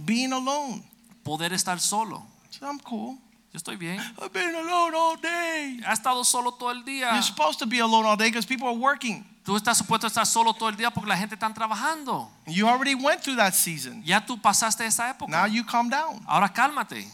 being alone. Poder estar solo. So I'm cool. Yo estoy bien. I've been alone all day. Ha estado solo todo el día. You're supposed to be alone all day because people are working. Tú estás supuesto a estar solo todo el día porque la gente está trabajando. You already went through that season. Ya tú pasaste esa época. Now you calm down. Ahora cálmate.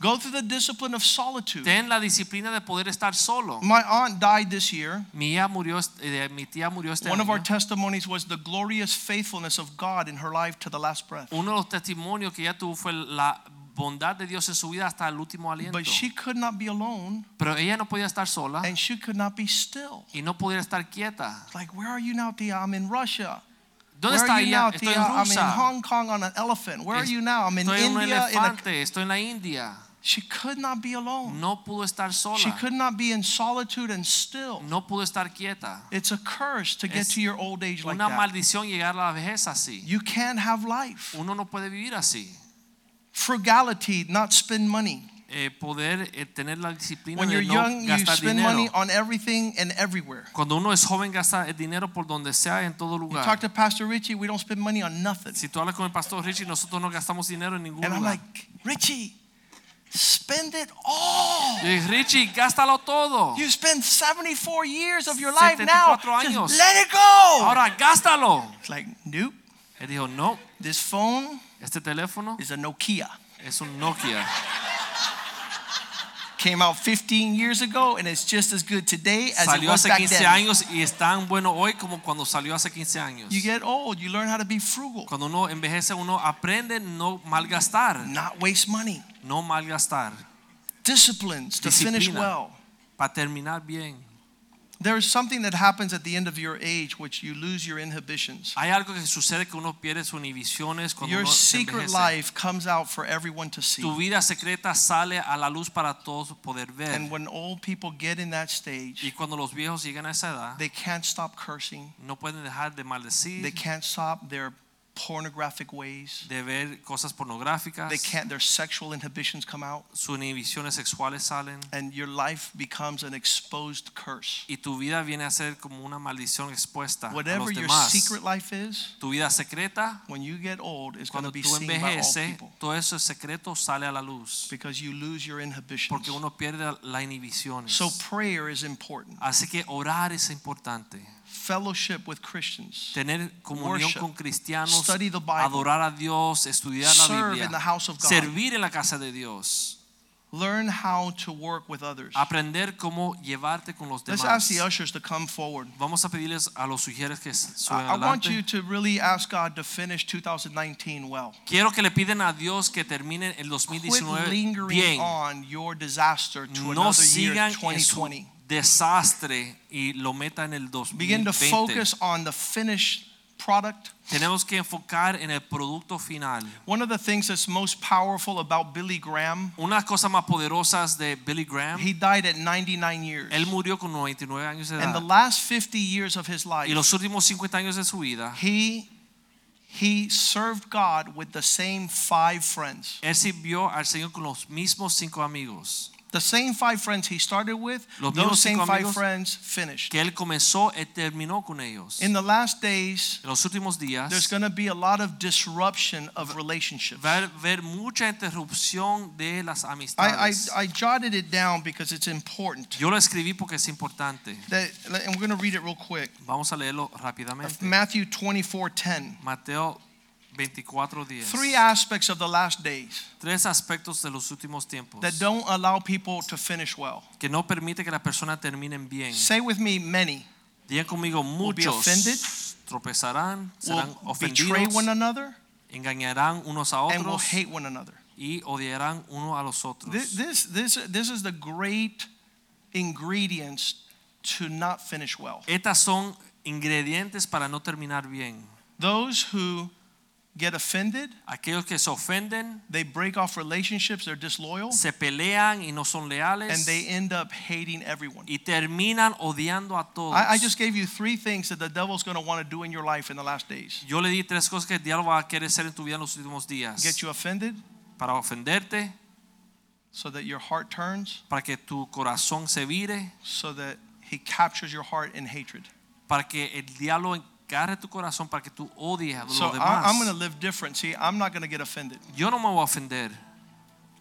Go through the discipline of solitude. Ten la disciplina de poder estar solo. My aunt died this year. Mi tía murió, eh, mi tía murió este One of our testimonies was the glorious faithfulness of God in her life to the last breath. Uno de los testimonios que ella tuvo fue la bondad de Dios en su vida hasta el último aliento. But she could not be alone Pero ella no podía estar sola and she could not be still. y no podía estar quieta. Like, where are you now, Tia? I'm in Russia. ¿Dónde Where está are you ella? now, Estoy en I'm in Hong Kong on an elephant. Where are you now? I'm in Estoy en India. In a... elefante, estoy en la India. She could not be alone. No pudo estar sola. She could not be in solitude and still. No pudo estar quieta. It's a curse to get to your old age like Una that. maldición llegar a la vejez así. You can't have life. Uno no puede vivir así. Frugality, not spend money. eh, poder eh, tener la disciplina When de you're no young, you spend dinero. money on everything and everywhere. Cuando uno es joven gasta el dinero por donde sea en todo You lugar. talk to Pastor Richie, we don't spend money on nothing. Si tú hablas con el pastor Richie, nosotros no gastamos dinero en ningún And I'm like, Richie, spend it all. Richie, gástalo todo. You spend 74 years of your life now. años. Just let it go. Ahora gástalo. It's like, nope. Él dijo, no, This phone este teléfono is a Nokia. es un Nokia. Came out 15 years ago and it's just as good today as it Salió was hace back 15 then. años y es tan bueno hoy como cuando salió hace 15 años. You get old, you learn how to be frugal, Cuando uno envejece, uno aprende no malgastar, not waste money. No malgastar, Disciplines to finish well. para terminar bien. There's something that happens at the end of your age which you lose your inhibitions. Hay algo que sucede que uno pierde sus inhibiciones cuando Your uno secret life comes out for everyone to see. Tu vida secreta sale a la luz para todos poder ver. And when old people get in that Y stage, cuando los viejos llegan a esa edad, they can't stop cursing. no pueden dejar de maldecir. They can't stop their pornographic ways. de ver cosas pornográficas. They can't their sexual inhibitions come out Sus inhibiciones sexuales salen. and your life becomes an exposed curse. Y tu vida viene a ser como una maldición expuesta Whatever your secret life is, Tu vida secreta, when you get old, is going to be seen by all people todo eso secreto sale a la luz. because you lose your inhibitions. Porque uno pierde las inhibiciones. So prayer is important. Así que orar es importante. Fellowship with Christians. Tener comunión Worship. con cristianos, Study the Bible. adorar a Dios, estudiar la Biblia, in the house of God. servir en la casa de Dios, Learn how to work with others. aprender cómo llevarte con los demás. Let's ask the ushers to come forward. Vamos a pedirles a los sugieres que suban I, I want you to really ask God to finish 2019 well. Quiero que le piden a Dios que terminen el Quit 2019 lingering bien. on your disaster to No another year, sigan en 2020. Desastre y lo metan en el Begin to focus on the finished product. Tenemos que enfocar en el producto final. One of the things that's most powerful about Billy Graham, Una cosas más poderosas de Billy Graham, he died at 99 years. él murió con 99 años de edad. And the last 50 years of his life, Y los últimos 50 años de su vida, he he served God with the same five friends. él sirvió al Señor con los mismos cinco amigos. The same five friends he started with, Los those same five friends finished. Que él comenzó y terminó con ellos. In the last days, En los últimos días there's going to be a lot of disruption of relationships. va a haber mucha interrupción de las I, I, amistades. I jotted it down because it's important. Yo lo escribí porque es importante. That, and we're going to read it real quick. Vamos a leerlo rápidamente. Matthew 24:10. Mateo 24:10. Three aspects of the last days Tres aspectos de los últimos tiempos that don't allow people to finish well. que no permite que las personas terminen bien. Say with me, many Digan conmigo, be offended, tropezarán, serán will betray one another engañarán unos a and will hate one another. y odiarán uno a los otros. This, this, this, this is the great ingredients to not finish well. Estas son ingredientes para no terminar bien. Those who get offended, Aquellos que se ofenden, they break off relationships, they're disloyal, se pelean y no son leales and they end up hating everyone. y terminan odiando a todos. I, I just gave you three things that the devil's going to want to do in your life in the last days Yo le di tres cosas que el diablo va a querer hacer en tu vida en los últimos días. get you offended Para ofenderte, so that your heart turns, para que tu corazón se vire, so that he captures your heart in hatred. para que el diablo agarre tu corazón, para que tú odies a los So demás. I, I'm going to live different. See, I'm not going to get offended. Yo no me voy a ofender.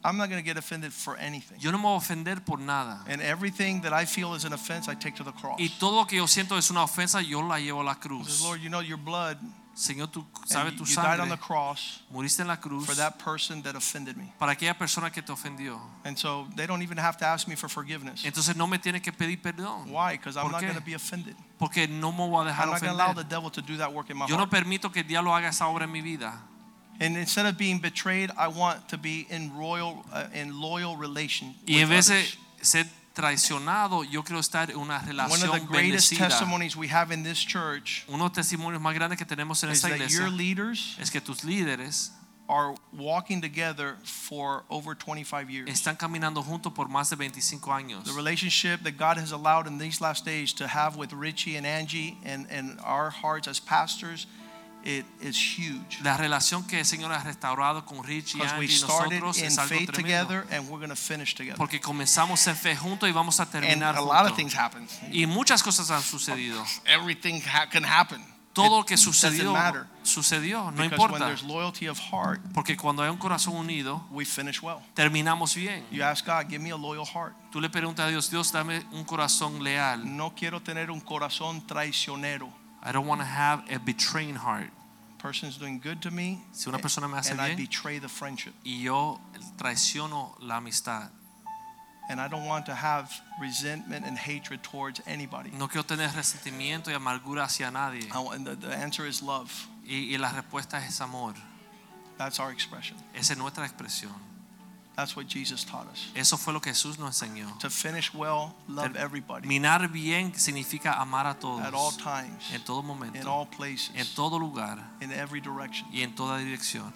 I'm not going to get offended for anything. Yo no me voy a ofender por nada. And everything that I feel is an offense, I take to the cross. Y todo lo que yo siento es una ofensa, yo la llevo a la cruz. Says. Lord, you know your blood, Señor, tú and sabes you, tu you died on the sangre. cross Moriste en la cruz for that person that offended me. para aquella persona que te ofendió. And so they don't even have to ask me for forgiveness. Entonces no me tienes que pedir perdón. Why? Because I'm ¿Por not qué? going to be offended. Porque no me voy a dejar I'm not going to allow the ofender. devil to do that work in my Yo no permito que el diablo haga esa obra en mi vida. And instead of being betrayed, I want to be in royal, uh, in loyal relation. Y en vez de ser traicionado, yo quiero estar en una One of the relación greatest bendecida. testimonies we have in this church Uno de los testimonios más grandes que tenemos en is esta that your iglesia leaders es que tus líderes are walking together for over 25 years. están caminando juntos por más de 25 años. The relationship that God has allowed in these last days to have with Richie and Angie and, and our hearts as pastors it is huge. La relación que el Señor ha restaurado con Rich y Because we Angie started nosotros in es algo faith tremendo. together and we're going to finish together. Porque comenzamos en fe juntos y vamos a And terminar a lot of juntos. things happen. Y muchas cosas han sucedido. Everything ha- can happen. Todo lo que sucedió matter. sucedió, no Because when importa. there's loyalty of heart, Porque cuando hay un corazón unido, we finish well. terminamos bien. You ask God, give me a loyal heart. Tú le preguntas a Dios, Dios, dame un corazón leal. No quiero tener un corazón traicionero. I don't want to have a betraying heart. Person's doing good to me, Si una persona me hace and I bien betray the friendship. y yo traiciono la amistad. And I don't want to have resentment and hatred towards anybody. No quiero tener resentimiento y amargura hacia nadie. I want- And the, the answer is love. Y, y la respuesta es amor. That's our expression. Esa es nuestra expresión. That's what Jesus taught us. Eso fue lo que Jesús nos enseñó. To finish well, love everybody Minar bien significa amar a todos. at all times, En todo in all places, En todo lugar. in every direction. Y en toda dirección.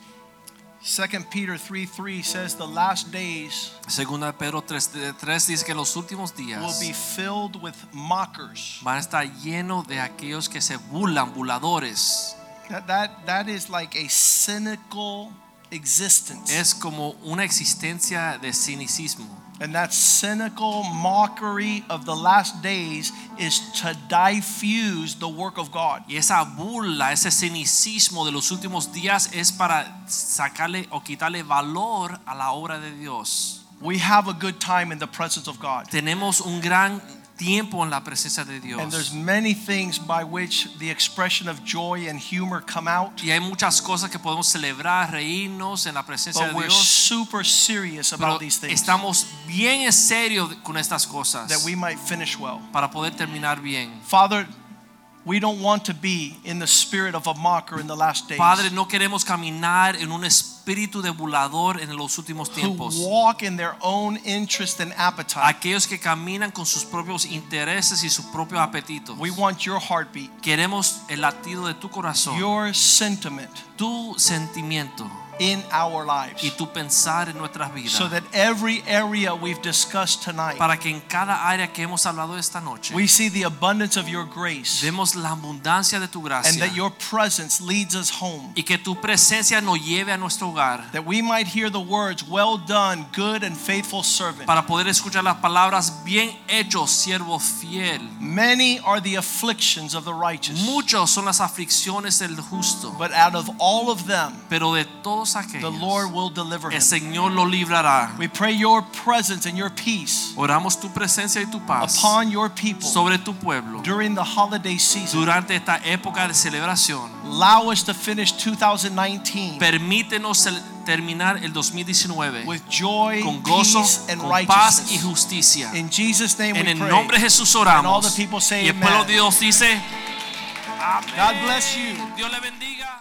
2 Peter 3 3 says the last days Segunda Pedro 3, 3 dice que los últimos días will be filled with mockers. van a estar llenos de aquellos que se burlan, burladores. That, that, that is like a cynical existence. Es como una existencia de cinicismo. And that cynical mockery of the last days is to diffuse the work of God. Y esa burla, ese cinicismo de los últimos días es para sacarle o quitarle valor a la obra de Dios. We have a good time in the presence of God. Tenemos un gran tiempo en la presencia de And there's many things by which the expression of joy and humor come out. Y hay muchas cosas que podemos celebrar, reírnos en la presencia But de we're Dios. super serious Pero about these things estamos bien en serio con estas cosas that we might finish well. para poder terminar bien. Father, we don't want to be in the spirit of a mocker in the last days. Padre, no queremos caminar en un espíritu de burlador en los últimos tiempos. who walk in their own interest and appetite. Aquellos que caminan con sus propios intereses y sus propios apetitos. We want your heartbeat, Queremos el latido de tu corazón, your sentiment tu sentimiento in our lives. y tu pensar en nuestras vidas. So that every area we've discussed tonight, para que en cada área que hemos hablado esta noche we see the abundance of your grace vemos la abundancia de tu gracia. and that your presence leads us home. y que tu presencia nos lleve a nuestro hogar That we might hear the words, Well done, good and faithful servant. para poder escuchar las palabras bien hecho, siervo fiel. Many are the afflictions of the righteous, Muchos son las aflicciones del justo, but out of all of them, pero de todos the aquellos Lord will deliver el. Señor lo librará. We pray your presence and your peace Oramos tu presencia y tu paz upon your people sobre tu pueblo during the holiday season. durante esta época de celebración. Allow us to finish 2019 Permítenos terminar el 2019 with joy, con gozo, con paz y justicia. In Jesus' name En we el pray. nombre de Jesús And all oramos. the people say Y el pueblo de Dios dice, God bless you. Dios le bendiga.